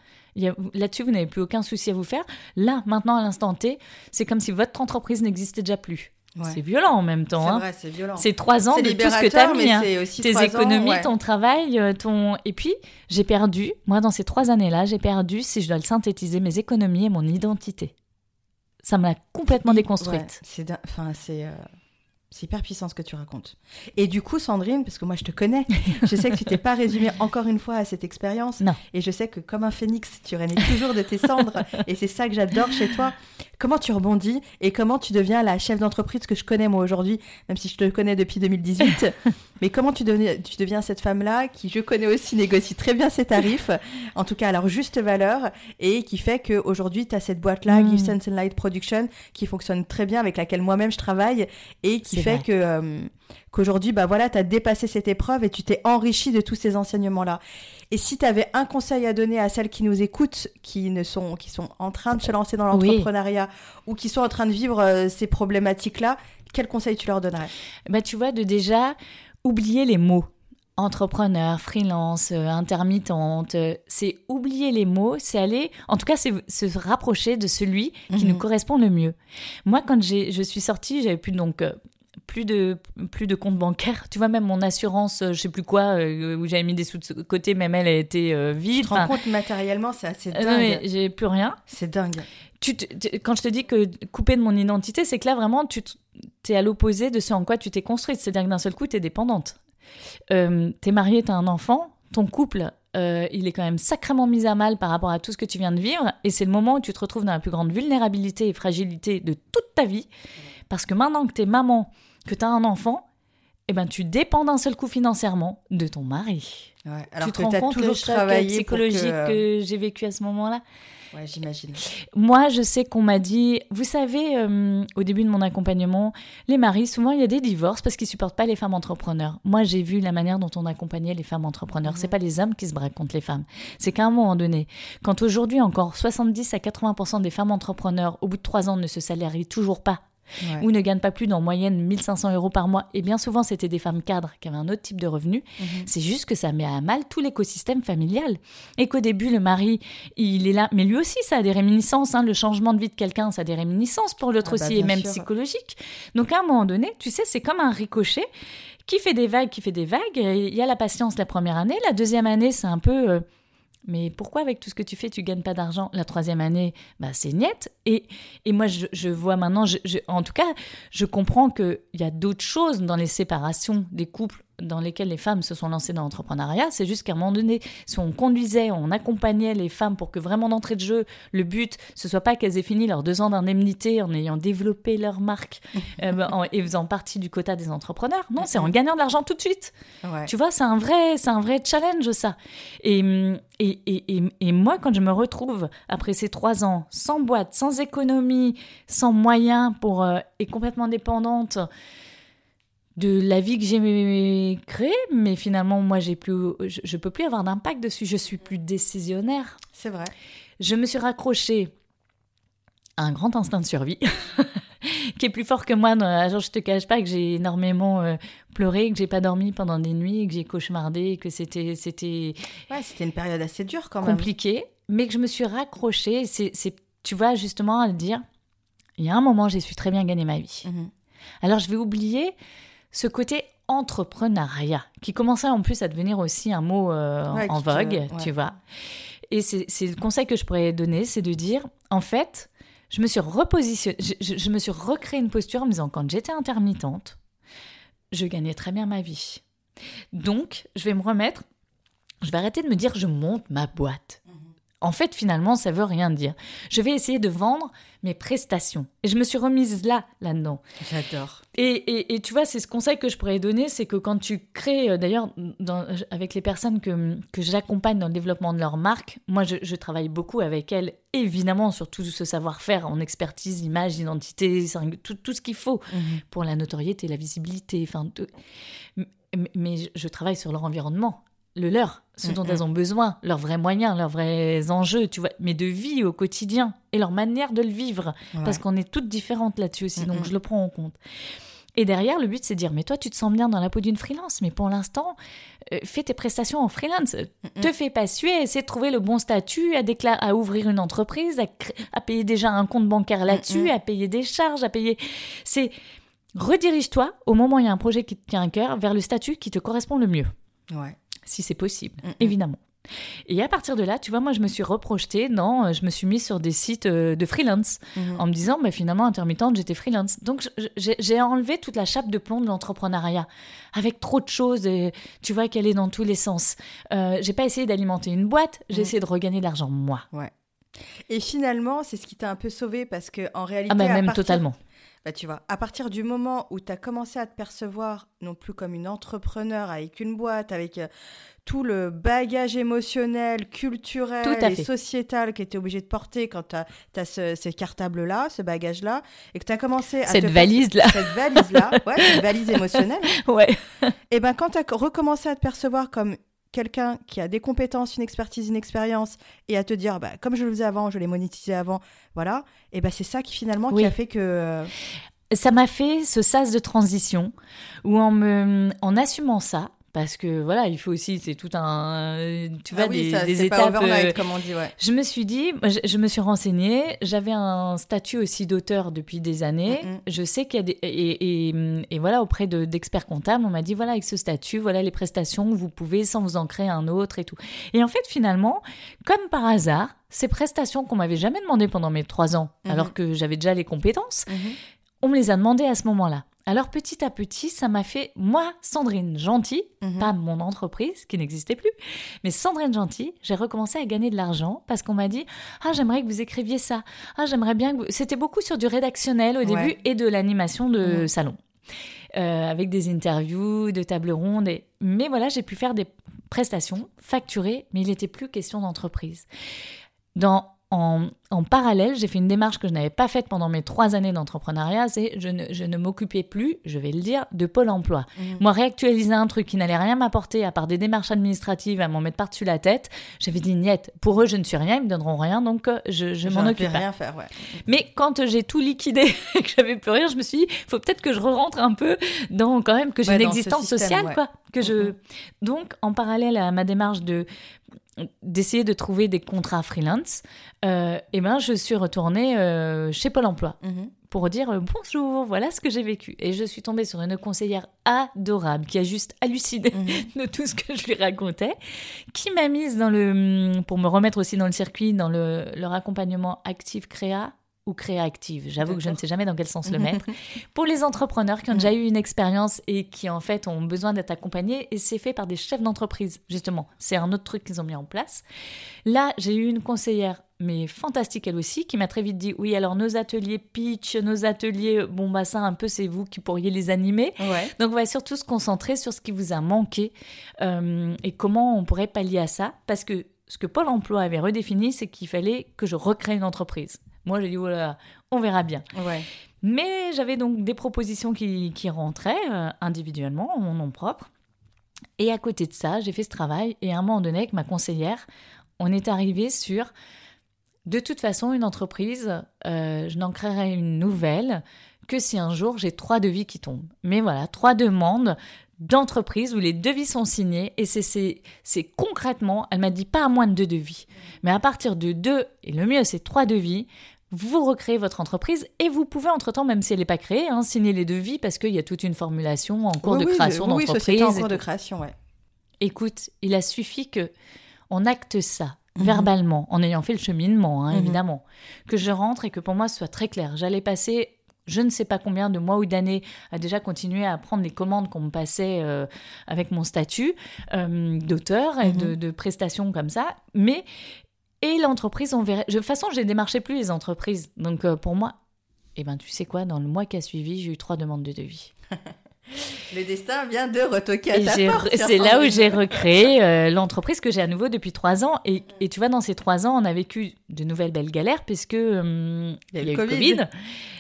Là-dessus, vous n'avez plus aucun souci à vous faire. Là, maintenant, à l'instant T, c'est comme si votre entreprise n'existait déjà plus. C'est violent en même temps. C'est hein. vrai, c'est violent. C'est trois ans de tout ce que tu as mis. Hein. Tes économies, ton travail, euh, ton... Et puis, j'ai perdu, moi, dans ces trois années-là, j'ai perdu, si je dois le synthétiser, mes économies et mon identité. Ça m'a complètement déconstruite. c'est... Enfin, c'est... Euh, c'est hyper puissant ce que tu racontes. Et du coup, Sandrine, parce que moi je te connais, je sais que tu t'es pas résumée encore une fois à cette expérience. Non. Et je sais que comme un phénix, tu renais toujours de tes cendres. et c'est ça que j'adore chez toi. Comment tu rebondis et comment tu deviens la chef d'entreprise que je connais moi aujourd'hui, même si je te connais depuis 2018. mais comment tu deviens, tu deviens cette femme-là qui, je connais aussi, négocie très bien ses tarifs, en tout cas à leur juste valeur, et qui fait qu'aujourd'hui, tu as cette boîte-là, mm. Give Sense and Light Production, qui fonctionne très bien, avec laquelle moi-même je travaille, et qui fait que... Euh, qu'aujourd'hui, bah voilà, tu as dépassé cette épreuve et tu t'es enrichi de tous ces enseignements-là. Et si tu avais un conseil à donner à celles qui nous écoutent, qui ne sont, qui sont en train de se lancer dans l'entrepreneuriat ou qui sont en train de vivre euh, ces problématiques-là, quel conseil tu leur donnerais? Bah tu vois, de déjà oublier les mots entrepreneur, freelance, euh, intermittente, euh, c'est oublier les mots, c'est aller, en tout cas, c'est se rapprocher de celui qui nous mhm. correspond le mieux. Moi, quand je suis sortie, j'avais plus donc plus de plus de compte bancaire. Tu vois même mon assurance, je sais plus quoi, où j'avais mis des sous de côté, même elle a été vide. Tu te rends compte matériellement, c'est assez dingue. non, mais j'ai plus rien. C'est dingue. Tu quand je te dis que couper de mon identité, c'est que là vraiment tu es à l'opposé de ce en quoi tu t'es construite. C'est-à-dire que d'un seul coup, tu es dépendante. Euh, t'es marié, t'as un enfant, ton couple, euh, il est quand même sacrément mis à mal par rapport à tout ce que tu viens de vivre, et c'est le moment où tu te retrouves dans la plus grande vulnérabilité et fragilité de toute ta vie, parce que maintenant que t'es maman, que t'as un enfant, eh ben, tu dépends d'un seul coup financièrement de ton mari. alors tu te rends compte toujours le choc psychologique que j'ai vécu à ce moment-là Ouais, j'imagine. Moi, je sais qu'on m'a dit, vous savez, euh, au début de mon accompagnement, les maris, souvent, il y a des divorces parce qu'ils supportent pas les femmes entrepreneurs. Moi, j'ai vu la manière dont on accompagnait les femmes entrepreneurs. Ce C'est pas les hommes qui se braquent contre les femmes. C'est qu'à un moment donné, quand aujourd'hui encore 70 à 80 des femmes entrepreneurs, au bout de trois ans, ne se salarient toujours pas ou ne gagnent pas plus d'en moyenne 1500 euros par mois. Et bien souvent, c'était des femmes cadres qui avaient un autre type de revenu. Mhm. C'est juste que ça met à mal tout l'écosystème familial. Et qu'au début, le mari, il est là. Mais lui aussi, ça a des réminiscences. Hein. Le changement de vie de quelqu'un, ça a des réminiscences pour l'autre ah bah, aussi, et même psychologique. Donc à un moment donné, tu sais, c'est comme un ricochet qui fait des vagues, qui fait des vagues. Il y a la patience la première année. La deuxième année, c'est un peu... Euh, mais pourquoi avec tout ce que tu fais, tu gagnes pas d'argent La troisième année, bah, c'est niette. Et, et moi, je, vois maintenant, en tout cas, je comprends qu'il y a d'autres choses dans les séparations des couples dans lesquelles les femmes se sont lancées dans l'entrepreneuriat. C'est juste qu'à un moment donné, si on conduisait, on accompagnait les femmes pour que vraiment d'entrée de jeu, le but, ce soit pas qu'elles aient fini leurs deux ans d'indemnité en ayant développé leur marque euh, et faisant partie du quota des entrepreneurs. Non, c'est en gagnant de l'argent tout de suite. Tu vois, c'est un vrai, c'est un vrai challenge ça. Et, et, et, et, moi, quand je me retrouve après ces trois ans sans boîte, sans économie, sans moyens pour euh, et complètement dépendante de la vie que j'ai créée, mais finalement, moi, j'ai plus, je, je, peux plus avoir d'impact dessus. Je suis plus décisionnaire. C'est vrai. Je me suis raccrochée à un grand instinct de survie. qui est plus fort que moi. Alors, je te cache pas que j'ai énormément euh, pleuré, que j'ai pas dormi pendant des nuits, que j'ai cauchemardé, que c'était c'était ouais, c'était une période assez dure quand même. Compliquée, mais que je me suis raccrochée. C'est tu vois justement à dire, il y a un moment, j'ai su très bien gagner ma vie. Mhm. Alors je vais oublier ce côté entrepreneuriat, qui commençait en plus à devenir aussi un mot euh, en vogue, tu vois. Et c'est le conseil que je pourrais donner, c'est de dire, en fait, je me suis repositionnée, je, me suis recréé une posture en me disant, quand j'étais intermittente, je gagnais très bien ma vie. Donc, je vais me remettre, je vais arrêter de me dire, je monte ma boîte. En fait, finalement, ça veut rien dire. Je vais essayer de vendre mes prestations. Et je me suis remise là, là-dedans. J'adore. Et, et, tu vois, c'est ce conseil que je pourrais donner, c'est que quand tu crées, euh, d'ailleurs, avec les personnes que, que j'accompagne dans le développement de leur marque, moi, je, travaille beaucoup avec elles, évidemment, sur tout ce savoir-faire en expertise, image, identité, tout, tout ce qu'il faut mhm. pour la notoriété, la visibilité, enfin, mais je travaille sur leur environnement le leur, ce dont elles ont besoin, leurs vrais moyens, leurs vrais enjeux, tu vois, mais de vie au quotidien et leur manière de le vivre, parce qu'on est toutes différentes là-dessus aussi, donc je le prends en compte. Et derrière, le but, c'est de dire, mais toi, tu te sens bien dans la peau d'une freelance, mais pour l'instant, euh, fais tes prestations en freelance. Te fais pas suer, essaie de trouver le bon statut, à, à ouvrir une entreprise, à, payer déjà un compte bancaire là-dessus, à payer des charges, à payer... C'est... Redirige-toi, au moment où il y a un projet qui te tient à cœur, vers le statut qui te correspond le mieux. Ouais si c'est possible, mm, mm. évidemment. Et à partir de là, tu vois, moi, je me suis reprojetée dans, euh, je me suis mise sur des sites euh, de freelance mm-hmm. en me disant, mais finalement, intermittente, j'étais freelance. Donc, j'ai enlevé toute la chape de plomb de l'entrepreneuriat avec trop de choses, et, tu vois, qu'elle est dans tous les sens. Euh, j'ai pas essayé d'alimenter une boîte, j'ai mm. essayé de regagner de l'argent moi. Ouais. Et finalement, c'est ce qui t'a un peu sauvé parce que en réalité, ah ben, même totalement. Bah, tu vois, à partir du moment où tu as commencé à te percevoir non plus comme une entrepreneur avec une boîte, avec euh, tout le bagage émotionnel, culturel et sociétal que tu es obligé de porter quand tu as, ce, ces cartables-là, ce bagage-là, et que tu as commencé à. Cette valise-là. Cette valise-là, ouais, cette valise émotionnelle. ouais. Et ben quand tu as recommencé à te percevoir comme quelqu'un qui a des compétences, une expertise, une expérience, et à te dire, bah, comme je le faisais avant, je l'ai monétisé avant, voilà, et ben c'est ça qui finalement qui a fait que... Euh, ça m'a fait ce sas de transition où en, me, en assumant ça, parce que voilà, il faut aussi, c'est tout un, tu vois, ah des, des étapes. Pas overnight, euh, comme on dit, ouais. Je me suis dit, je, me suis renseignée, j'avais un statut aussi d'auteur depuis des années. Je sais qu'il y a des, et, et, et voilà, auprès d'experts comptables, on m'a dit voilà, avec ce statut, voilà les prestations, vous pouvez sans vous en créer un autre et tout. Et en fait, finalement, comme par hasard, ces prestations qu'on m'avait jamais demandées pendant mes trois ans, alors que j'avais déjà les compétences, on me les a demandées à ce moment-là. Alors petit à petit, ça m'a fait, moi, Sandrine Gentil, mhm. pas mon entreprise qui n'existait plus, mais Sandrine Gentil, j'ai recommencé à gagner de l'argent parce qu'on m'a dit, ah j'aimerais que vous écriviez ça, ah j'aimerais bien que C'était beaucoup sur du rédactionnel au début et de l'animation de mhm. salon. Euh, avec des interviews, de tables rondes. Et... Mais voilà, j'ai pu faire des prestations facturées, mais il n'était plus question d'entreprise. Dans en, parallèle, j'ai fait une démarche que je n'avais pas faite pendant mes trois années d'entrepreneuriat, c'est je ne, je ne m'occupais plus, je vais le dire, de Pôle emploi. Mmh. Moi, réactualiser un truc qui n'allait rien m'apporter à part des démarches administratives à m'en mettre par-dessus la tête, j'avais dit niette. Pour eux, je ne suis rien, ils me donneront rien, donc euh, je, je m'en occupe rien faire, ouais. Mais quand j'ai tout liquidé et que j'avais plus rien, je me suis dit, faut peut-être que je rentre un peu dans quand même que j'ai une existence sociale, quoi. Que je... Mmh, mmh. Donc, en parallèle à ma démarche de d'essayer de trouver des contrats freelance, euh, et ben je suis retournée euh, chez Pôle Emploi mhm. pour dire euh, bonjour, voilà ce que j'ai vécu. Et je suis tombée sur une conseillère adorable qui a juste halluciné mhm. de tout ce que je lui racontais, qui m'a mise dans le pour me remettre aussi dans le circuit, dans le, leur accompagnement actif créa ou créative. J'avoue que je ne sais jamais dans quel sens le mettre. Pour les entrepreneurs qui ont déjà eu une expérience et qui en fait ont besoin d'être accompagnés, et c'est fait par des chefs d'entreprise, justement. C'est un autre truc qu'ils ont mis en place. Là, j'ai eu une conseillère, mais fantastique elle aussi, qui m'a très vite dit, oui, alors nos ateliers pitch, nos ateliers, bon bah ça un peu c'est vous qui pourriez les animer. Donc on va surtout se concentrer sur ce qui vous a manqué euh, et comment on pourrait pallier à ça, parce que ce que Pôle Emploi avait redéfini, c'est qu'il fallait que je recrée une entreprise. Moi, j'ai dit, voilà, on verra bien. Mais j'avais donc des propositions qui, rentraient euh, individuellement, en mon nom propre. Et à côté de ça, j'ai fait ce travail. Et à un moment donné, avec ma conseillère, on est arrivé sur, de toute façon, une entreprise, euh, je n'en créerai une nouvelle que si un jour j'ai trois devis qui tombent. Mais voilà, trois demandes d'entreprise où les devis sont signés et c'est concrètement, elle m'a dit pas à moins de deux devis, mais à partir de deux, et le mieux c'est trois devis, vous recréez votre entreprise et vous pouvez entre-temps, même si elle n'est pas créée, hein, signer les devis parce qu'il y a toute une formulation en cours de création d'entreprise. en cours de création, ouais. Écoute, il a suffi que on acte ça mhm. verbalement, en ayant fait le cheminement, hein, mhm. évidemment, que je rentre et que pour moi ce soit très clair. J'allais passer je ne sais pas combien de mois ou d'années à déjà continuer à prendre les commandes qu'on me passait euh, avec mon statut euh, d'auteur et de, mhm. de, prestations comme ça. Mais et l'entreprise, on verrait. De toute façon, j'ai démarché plus les entreprises. Donc euh, pour moi, eh ben, tu sais quoi, dans le mois qui a suivi, j'ai eu trois demandes de devis. Le destin vient de retoquer à ta porte. C'est là où j'ai recréé euh, l'entreprise que j'ai à nouveau depuis trois ans. Et, et, tu vois, dans ces trois ans, on a vécu de nouvelles belles galères puisque hum, il y a, eu le COVID.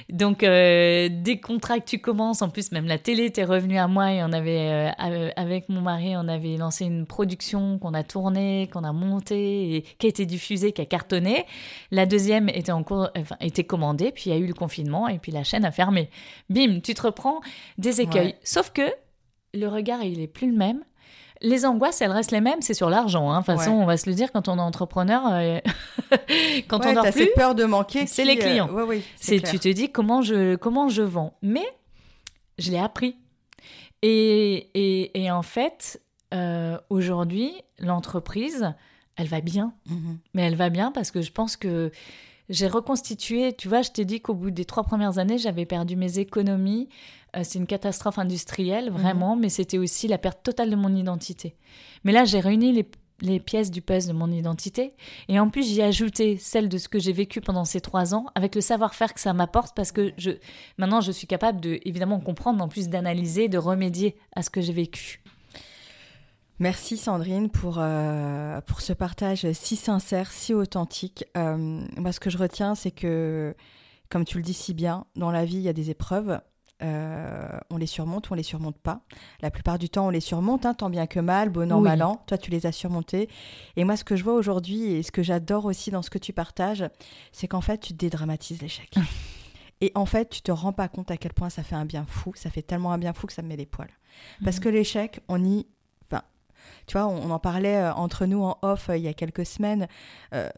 Donc, euh, des contrats que tu commences, en plus, même la télé t'es revenue à moi et on avait, euh, avec mon mari, on avait lancé une production qu'on a tournée, qu'on a montée et qui a été diffusée, qui a cartonné. La deuxième était en cours, enfin, était commandée, puis il y a eu le confinement et puis la chaîne a fermé. Bim, tu te reprends des écueils. Sauf que le regard, il est plus le même. Les angoisses, elles restent les mêmes, c'est sur l'argent. Hein. De toute façon, on va se le dire quand on est entrepreneur, euh, quand on a plus, peur de manquer. C'est les clients. C'est tu te dis comment je comment je vends? Mais je l'ai appris. Et, et, et, en fait, euh, aujourd'hui, l'entreprise, elle va bien. Mhm. Mais elle va bien parce que je pense que j'ai reconstitué. Tu vois, je t'ai dit qu'au bout des trois premières années, j'avais perdu mes économies. Euh, c'est une catastrophe industrielle, mhm. vraiment, mais c'était aussi la perte totale de mon identité. Mais là, j'ai réuni les les pièces du puzzle de mon identité. Et en plus, j'y ai ajouté celle de ce que j'ai vécu pendant ces trois ans, avec le savoir-faire que ça m'apporte, parce que je, maintenant, je suis capable de, évidemment, comprendre, mais en plus d'analyser, de remédier à ce que j'ai vécu. Merci Sandrine pour, euh, pour ce partage si sincère, si authentique. Euh, moi, ce que je retiens, c'est que, comme tu le dis si bien, dans la vie, il y a des épreuves. Euh, on les surmonte ou on les surmonte pas. La plupart du temps, on les surmonte, hein, tant bien que mal, bon an, mal an. Toi, tu les as surmontés. Et moi, ce que je vois aujourd'hui et ce que j'adore aussi dans ce que tu partages, c'est qu'en fait, tu dédramatises l'échec. et en fait, tu te rends pas compte à quel point ça fait un bien fou. Ça fait tellement un bien fou que ça me met les poils. Parce mhm. que l'échec, on y tu vois, on, en parlait euh, entre nous en off euh, il y a quelques semaines. Euh,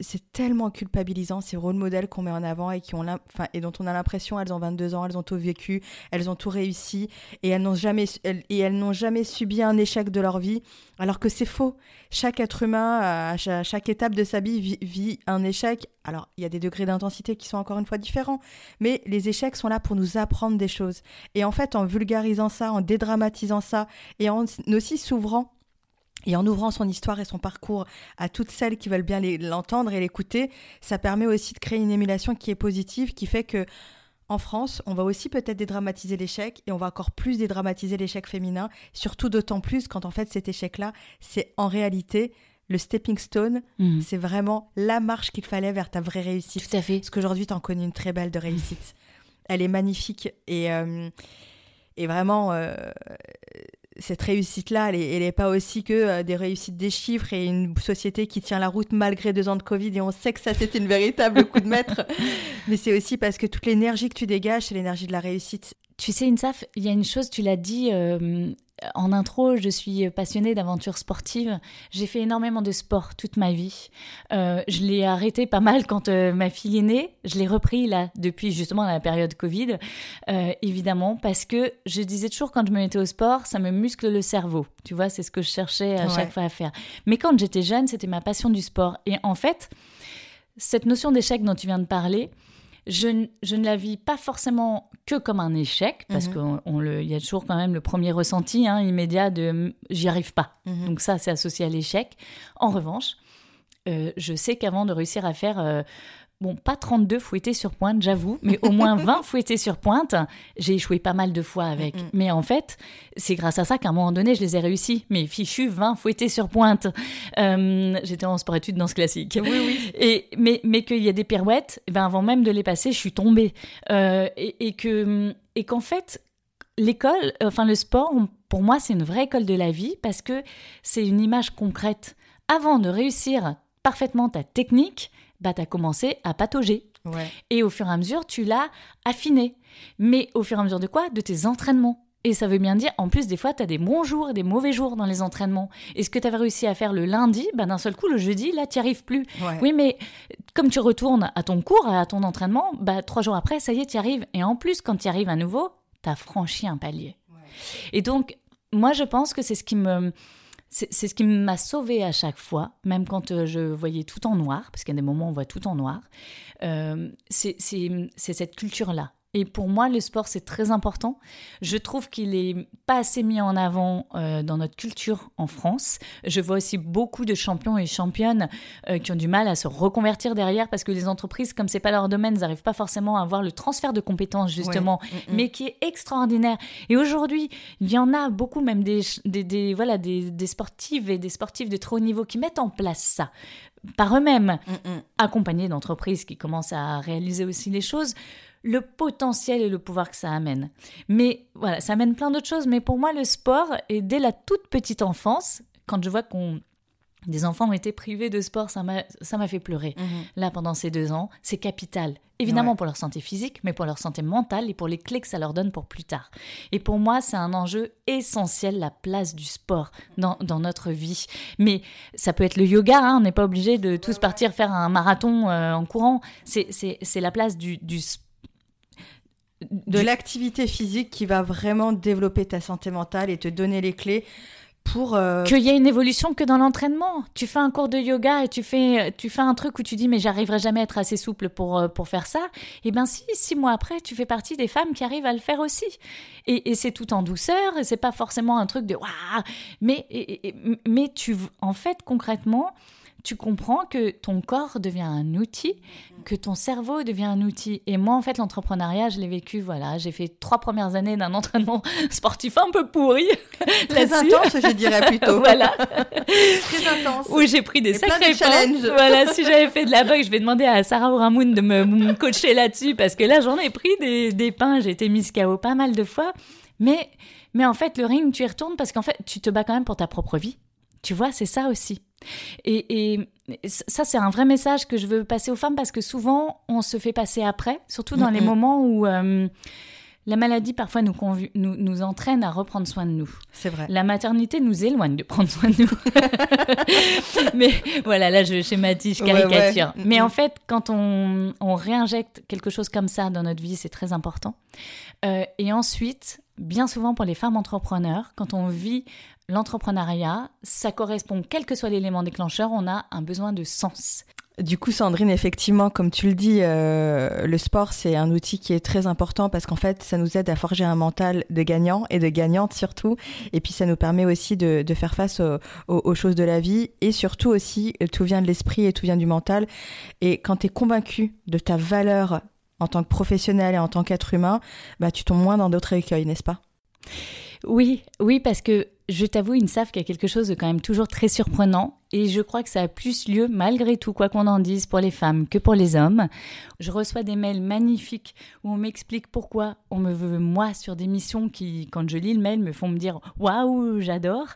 c'est tellement culpabilisant ces rôles modèles qu'on met en avant et qui ont et dont on a l'impression elles ont 22 ans, elles ont tout vécu, elles ont tout réussi et elles n'ont jamais et elles n'ont jamais subi un échec de leur vie alors que c'est faux. Chaque être humain à chaque, étape de sa vie vit, un échec. Alors, il y a des degrés d'intensité qui sont encore une fois différents, mais les échecs sont là pour nous apprendre des choses. Et en fait, en vulgarisant ça, en dédramatisant ça et en aussi s'ouvrant et en ouvrant son histoire et son parcours à toutes celles qui veulent bien l'entendre et l'écouter, ça permet aussi de créer une émulation qui est positive, qui fait que en France, on va aussi peut-être dédramatiser l'échec et on va encore plus dédramatiser l'échec féminin, surtout d'autant plus quand en fait cet échec-là, c'est en réalité le stepping stone, mmh. c'est vraiment la marche qu'il fallait vers ta vraie réussite. Tout à fait. Parce qu'aujourd'hui, tu en connais une très belle de réussite. Elle est magnifique et, euh, et vraiment, euh, cette réussite-là, elle n'est pas aussi que euh, des réussites des chiffres et une société qui tient la route malgré deux ans de Covid et on sait que ça c'était une véritable coup de maître. Mais c'est aussi parce que toute l'énergie que tu dégages, c'est l'énergie de la réussite. Tu sais, Insaf, il y a une chose, tu l'as dit, euh, en intro, je suis passionnée d'aventures sportives. J'ai fait énormément de sport toute ma vie. Euh, je l'ai arrêté pas mal quand euh, ma fille est née. Je l'ai repris là depuis justement la période Covid, euh, évidemment, parce que je disais toujours quand je me mettais au sport, ça me muscle le cerveau. Tu vois, c'est ce que je cherchais à chaque fois à faire. Mais quand j'étais jeune, c'était ma passion du sport. Et en fait, cette notion d'échec dont tu viens de parler, je, ne la vis pas forcément que comme un échec, parce mhm. qu'il y a toujours quand même le premier ressenti hein, immédiat de j'y arrive pas. Mhm. Donc ça, c'est associé à l'échec. En revanche, euh, je sais qu'avant de réussir à faire euh, Bon, pas 32 fouettés sur pointe, j'avoue, mais au moins 20 fouettés sur pointe. J'ai échoué pas mal de fois avec. Mais en fait, c'est grâce à ça qu'à un moment donné, je les ai réussis. Mes fichus 20 fouettés sur pointe. Euh, j'étais en sport-études dans ce classique. Oui, oui. Et, mais mais qu'il y a des pirouettes, eh ben avant même de les passer, je suis tombée. Euh, et, et, que, et qu'en fait, l'école, enfin le sport, pour moi, c'est une vraie école de la vie parce que c'est une image concrète. Avant de réussir parfaitement ta technique, bah, tu as commencé à patauger. Et au fur et à mesure, tu l'as affiné. Mais au fur et à mesure de quoi? De tes entraînements. Et ça veut bien dire, en plus, des fois, tu as des bons jours et des mauvais jours dans les entraînements. Et ce que tu avais réussi à faire le lundi, bah, d'un seul coup, le jeudi, là, tu n'y arrives plus. Oui, mais comme tu retournes à ton cours, à ton entraînement, bah, trois jours après, ça y est, tu y arrives. Et en plus, quand tu y arrives à nouveau, tu as franchi un palier. Et donc, moi, je pense que c'est ce qui me c'est ce qui m'a sauvé à chaque fois, même quand euh, je voyais tout en noir, parce a des moments on voit tout en noir. Euh, c'est cette culture-là. Et pour moi, le sport, c'est très important. Je trouve qu'il est pas assez mis en avant euh, dans notre culture en France. Je vois aussi beaucoup de champions et championnes euh, qui ont du mal à se reconvertir derrière parce que les entreprises, comme c'est pas leur domaine, n'arrivent pas forcément à avoir le transfert de compétences justement, mm, mm. mais qui est extraordinaire. Et aujourd'hui, il y en a beaucoup, même des, des, voilà, des, des sportives et des sportifs de très haut niveau qui mettent en place ça par eux-mêmes, mm, accompagnés d'entreprises qui commencent à réaliser aussi les choses le potentiel et le pouvoir que ça amène. Mais voilà, ça amène plein d'autres choses. Mais pour moi, le sport, et dès la toute petite enfance, quand je vois qu'on des enfants ont été privés de sport, ça m'a, fait pleurer. Mhm. Là, pendant ces deux ans, c'est capital. Évidemment pour leur santé physique, mais pour leur santé mentale et pour les clés que ça leur donne pour plus tard. Et pour moi, c'est un enjeu essentiel, la place du sport dans, notre vie. Mais ça peut être le yoga, hein, on n'est pas obligé de tous partir faire un marathon euh, en courant. C'est, c'est la place du, du sport de l'activité physique qui va vraiment développer ta santé mentale et te donner les clés pour euh, qu'il y ait une évolution que dans l'entraînement. Tu fais un cours de yoga et tu fais, tu fais un truc où tu dis mais j'arriverai jamais à être assez souple pour, euh, pour faire ça. Et eh ben si, six mois après, tu fais partie des femmes qui arrivent à le faire aussi. Et, et c'est tout en douceur et c'est pas forcément un truc de waouh. Mais, mais tu, en fait, concrètement, tu comprends que ton corps devient un outil, que ton cerveau devient un outil. Et moi, en fait, l'entrepreneuriat, je l'ai vécu, voilà, j'ai fait trois premières années d'un entraînement sportif un peu pourri. Très intense, je dirais plutôt. voilà. Très intense. Où j'ai pris des sacrés challenges. Voilà, si j'avais fait de la boxe, je vais demander à Sarah Ouramoun de me, coacher là-dessus, parce que là, j'en ai pris des, des pains, j'ai été mise KO pas mal de fois. Mais, mais en fait, le ring, tu y retournes parce qu'en fait, tu te bats quand même pour ta propre vie. Tu vois, c'est ça aussi. Et, ça, c'est un vrai message que je veux passer aux femmes parce que souvent, on se fait passer après, surtout dans les moments où euh, la maladie parfois nous, nous, nous, entraîne à reprendre soin de nous. C'est vrai. La maternité nous éloigne de prendre soin de nous. Mais voilà, là, je schématise, je caricature. Mais en fait, quand on, on, réinjecte quelque chose comme ça dans notre vie, c'est très important. Euh, et ensuite, bien souvent pour les femmes entrepreneurs, quand on vit l'entrepreneuriat, ça correspond, quel que soit l'élément déclencheur, on a un besoin de sens. Du coup, Sandrine, effectivement, comme tu le dis, euh, le sport, c'est un outil qui est très important parce qu'en fait, ça nous aide à forger un mental de gagnant et de gagnante surtout. Et puis, ça nous permet aussi de, faire face aux, choses de la vie. Et surtout aussi, tout vient de l'esprit et tout vient du mental. Et quand tu es convaincu de ta valeur en tant que professionnel et en tant qu'être humain, bah, tu tombes moins dans d'autres écueils, n'est-ce pas? Oui, oui, parce que je t'avoue, une savent qu'il y a quelque chose de quand même toujours très surprenant et je crois que ça a plus lieu malgré tout, quoi qu'on en dise, pour les femmes que pour les hommes. Je reçois des mails magnifiques où on m'explique pourquoi on me veut moi sur des missions qui, quand je lis le mail, me font me dire waouh, j'adore.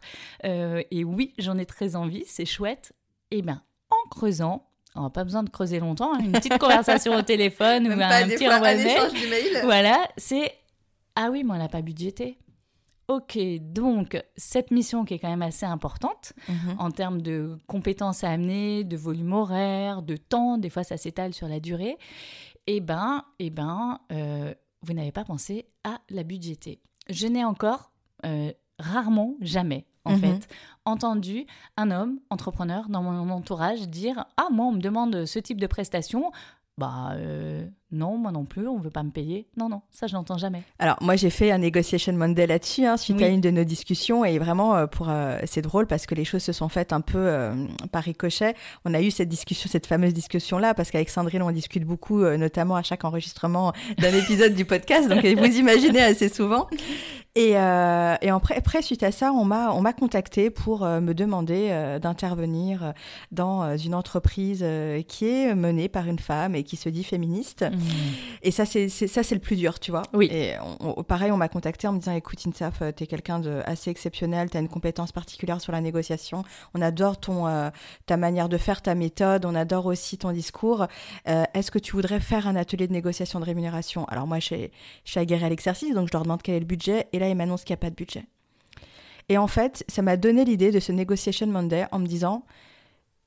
Euh, et oui, j'en ai très envie, c'est chouette. Et eh bien, en creusant, on n'a pas besoin de creuser longtemps, hein, une petite conversation au téléphone ou un petit envoi de mail. Voilà, c'est ah oui, mais on n'a pas budgété. Ok, donc cette mission qui est quand même assez importante mhm. en termes de compétences à amener, de volume horaire, de temps, des fois ça s'étale sur la durée, eh ben, eh ben, euh, vous n'avez pas pensé à la budgéter. Je n'ai encore euh, rarement, jamais, en mhm. fait, entendu un homme entrepreneur dans mon entourage dire Ah, moi, on me demande ce type de prestation. Bah, euh, non, moi non plus, on ne veut pas me payer. Non, non, ça je n'entends jamais. Alors moi j'ai fait un negotiation Monday là-dessus hein, suite à une de nos discussions et vraiment euh, pour euh, c'est drôle parce que les choses se sont faites un peu euh, par ricochet. On a eu cette discussion, cette fameuse discussion là parce qu'avec Sandrine on discute beaucoup, notamment à chaque enregistrement d'un épisode du podcast. Donc vous imaginez assez souvent. Et, après, suite à ça, on m'a on m'a contacté pour me demander d'intervenir dans une entreprise qui est menée par une femme et qui se dit féministe. Mmh. Et ça, c'est ça, c'est le plus dur, tu vois. Oui. Et pareil, on m'a contacté en me disant, écoute, Insaf, euh, t'es quelqu'un de assez exceptionnel, t'as une compétence particulière sur la négociation. On adore ton euh, ta manière de faire, ta méthode. On adore aussi ton discours. Euh, est-ce que tu voudrais faire un atelier de négociation de rémunération? Alors moi, je suis aguerrée à l'exercice, donc je leur demande quel est le budget. Et là, ils m'annoncent qu'il n'y a pas de budget. Et en fait, ça m'a donné l'idée de ce Negotiation Monday en me disant,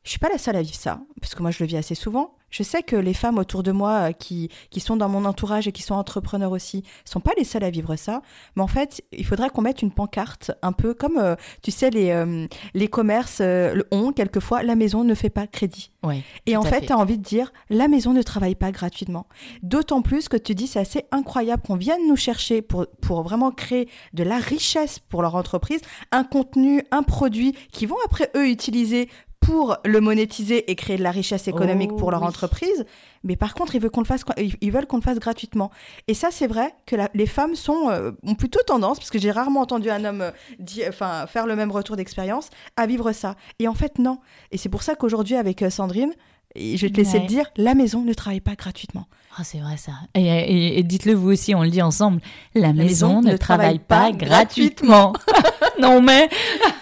je suis pas la seule à vivre ça, parce que moi je le vis assez souvent. Je sais que les femmes autour de moi euh, qui, qui sont dans mon entourage et qui sont entrepreneurs aussi sont pas les seules à vivre ça. Mais en fait, il faudrait qu'on mette une pancarte, un peu comme, euh, tu sais, les, euh, les commerces le ont quelquefois, la maison ne fait pas crédit. Ouais, et en fait, tu as envie de dire, la maison ne travaille pas gratuitement. D'autant plus que tu dis, c'est assez incroyable qu'on vienne nous chercher pour, pour vraiment créer de la richesse pour leur entreprise, un contenu, un produit qui vont après eux utiliser pour le monétiser et créer de la richesse économique pour leur oh, entreprise. Mais par contre, ils veulent qu'on le fasse, ils veulent qu'on le fasse gratuitement. Et ça, c'est vrai que les femmes sont, euh, ont plutôt tendance, parce que j'ai rarement entendu un homme euh, enfin, faire le même retour d'expérience, à vivre ça. Et en fait, non. Et c'est pour ça qu'aujourd'hui, avec euh, Sandrine, je vais te laisser le dire, la maison ne travaille pas gratuitement. Ah, c'est vrai ça. Et, dites-le vous aussi, on le dit ensemble, la, maison, ne, travaille, pas, gratuitement. non mais...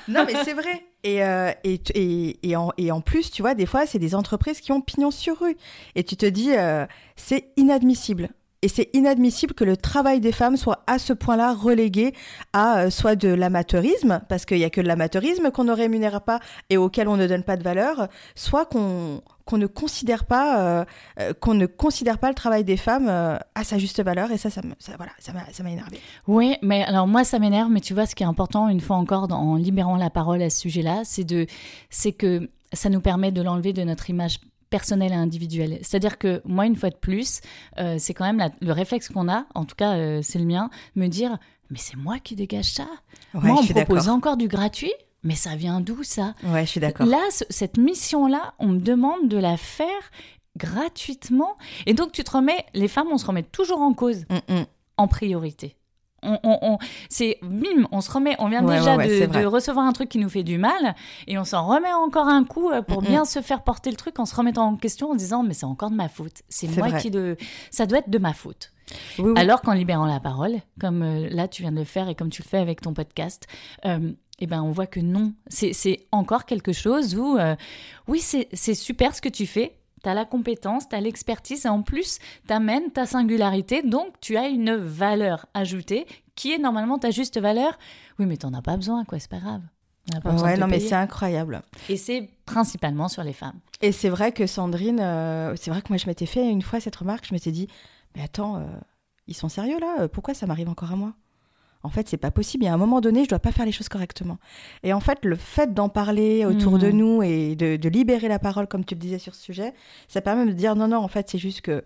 non mais c'est vrai. Euh, et, en, plus, tu vois, des fois, c'est des entreprises qui ont pignon sur rue. Et tu te dis, euh, c'est inadmissible Et c'est inadmissible que le travail des femmes soit à ce point-là relégué à euh, soit de l'amateurisme, parce qu'il n'y a que de l'amateurisme qu'on ne rémunère pas et auquel on ne donne pas de valeur, soit qu'on qu'on ne considère pas euh, euh, qu'on ne considère pas le travail des femmes à sa juste valeur et ça ça, ça voilà ça m'a ça énervé. Oui, mais alors moi ça m'énerve mais tu vois ce qui est important une fois encore en libérant la parole à ce sujet-là, c'est que ça nous permet de l'enlever de notre image personnel et individuel. C'est-à-dire que moi, une fois de plus, euh, c'est quand même le réflexe qu'on a, en tout cas euh, c'est le mien, me dire, mais c'est moi qui dégage ça. moi, on me propose encore du gratuit, mais ça vient d'où ça? Ouais, je suis d'accord. Là, cette mission-là, on me demande de la faire gratuitement. Et donc, tu te remets, les femmes, on se remet toujours en cause, mm, mm. en priorité on, c'est bim, on se remet, on vient déjà de, recevoir un truc qui nous fait du mal et on s'en remet encore un coup euh, pour bien se faire porter le truc en se remettant en question en disant mais c'est encore de ma faute, c'est moi qui de, ça doit être de ma faute. Alors qu'en libérant la parole, comme euh, là tu viens de le faire et comme tu le fais avec ton podcast, euh, eh ben on voit que non, c'est encore quelque chose où oui c'est super ce que tu fais, tu as la compétence, tu as l'expertise et en plus, tu amènes ta singularité, donc tu as une valeur ajoutée qui est normalement ta juste valeur. Oui, mais tu n'en as pas besoin, quoi, c'est pas grave. ouais, non, mais c'est incroyable. Et c'est principalement sur les femmes. Et c'est vrai que Sandrine, euh, c'est vrai que moi je m'étais fait une fois cette remarque, je m'étais dit, mais attends, euh, ils sont sérieux là? Pourquoi ça m'arrive encore à moi? En fait, c'est pas possible. Il y a un moment donné, je dois pas faire les choses correctement. Et en fait, le fait d'en parler autour de mmh. nous et de, libérer la parole, comme tu le disais sur ce sujet, ça permet de dire non, non, en fait, c'est juste que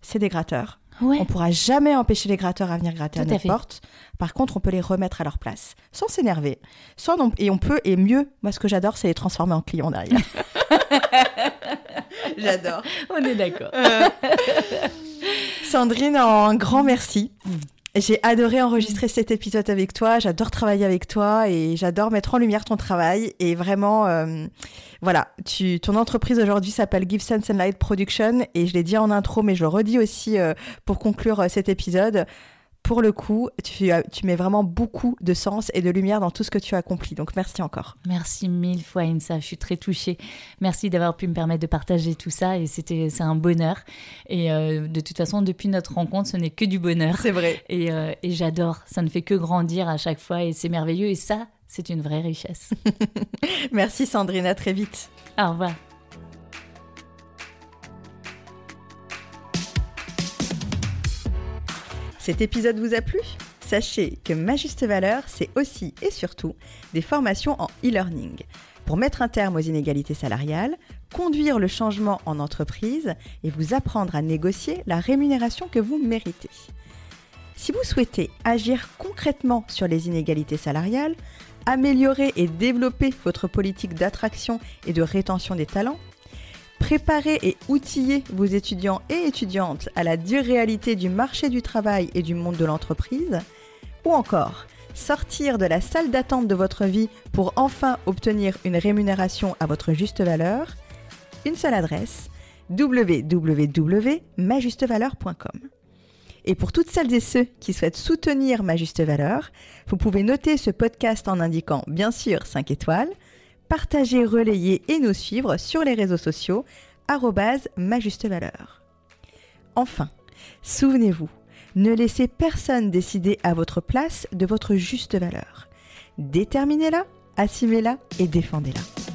c'est des gratteurs. Ouais. On pourra jamais empêcher les gratteurs à venir gratter à notre porte. Par contre, on peut les remettre à leur place, sans s'énerver. Sans Et on peut, et mieux, moi ce que j'adore, c'est les transformer en clients derrière. j'adore. On est d'accord. Sandrine, un grand merci. Mmh. J'ai adoré enregistrer cet épisode avec toi. J'adore travailler avec toi et j'adore mettre en lumière ton travail. Et vraiment, euh, voilà, tu, ton entreprise aujourd'hui s'appelle Give Sense and Light Production et je l'ai dit en intro, mais je le redis aussi euh, pour conclure euh, cet épisode pour le coup, tu, tu, mets vraiment beaucoup de sens et de lumière dans tout ce que tu as accompli. Donc merci encore. Merci mille fois Insa, je suis très touchée. Merci d'avoir pu me permettre de partager tout ça et c'était c'est un bonheur. Et euh, de toute façon, depuis notre rencontre, ce n'est que du bonheur. C'est vrai. Et, euh, et j'adore, ça ne fait que grandir à chaque fois et c'est merveilleux et ça, c'est une vraie richesse. merci Sandrine, à très vite. Au revoir. Cet épisode vous a plu? Sachez que Ma Juste Valeur, c'est aussi et surtout des formations en e-learning pour mettre un terme aux inégalités salariales, conduire le changement en entreprise et vous apprendre à négocier la rémunération que vous méritez. Si vous souhaitez agir concrètement sur les inégalités salariales, améliorer et développer votre politique d'attraction et de rétention des talents, Préparer et outiller vos étudiants et étudiantes à la dure réalité du marché du travail et du monde de l'entreprise, ou encore sortir de la salle d'attente de votre vie pour enfin obtenir une rémunération à votre juste valeur, une seule adresse www.majustevaleur.com. Et pour toutes celles et ceux qui souhaitent soutenir Ma Juste Valeur, vous pouvez noter ce podcast en indiquant bien sûr 5 étoiles, partager, relayer et nous suivre sur les réseaux sociaux ma juste valeur. Enfin, souvenez-vous, ne laissez personne décider à votre place de votre juste valeur. Déterminez-la, assumez-la et défendez-la.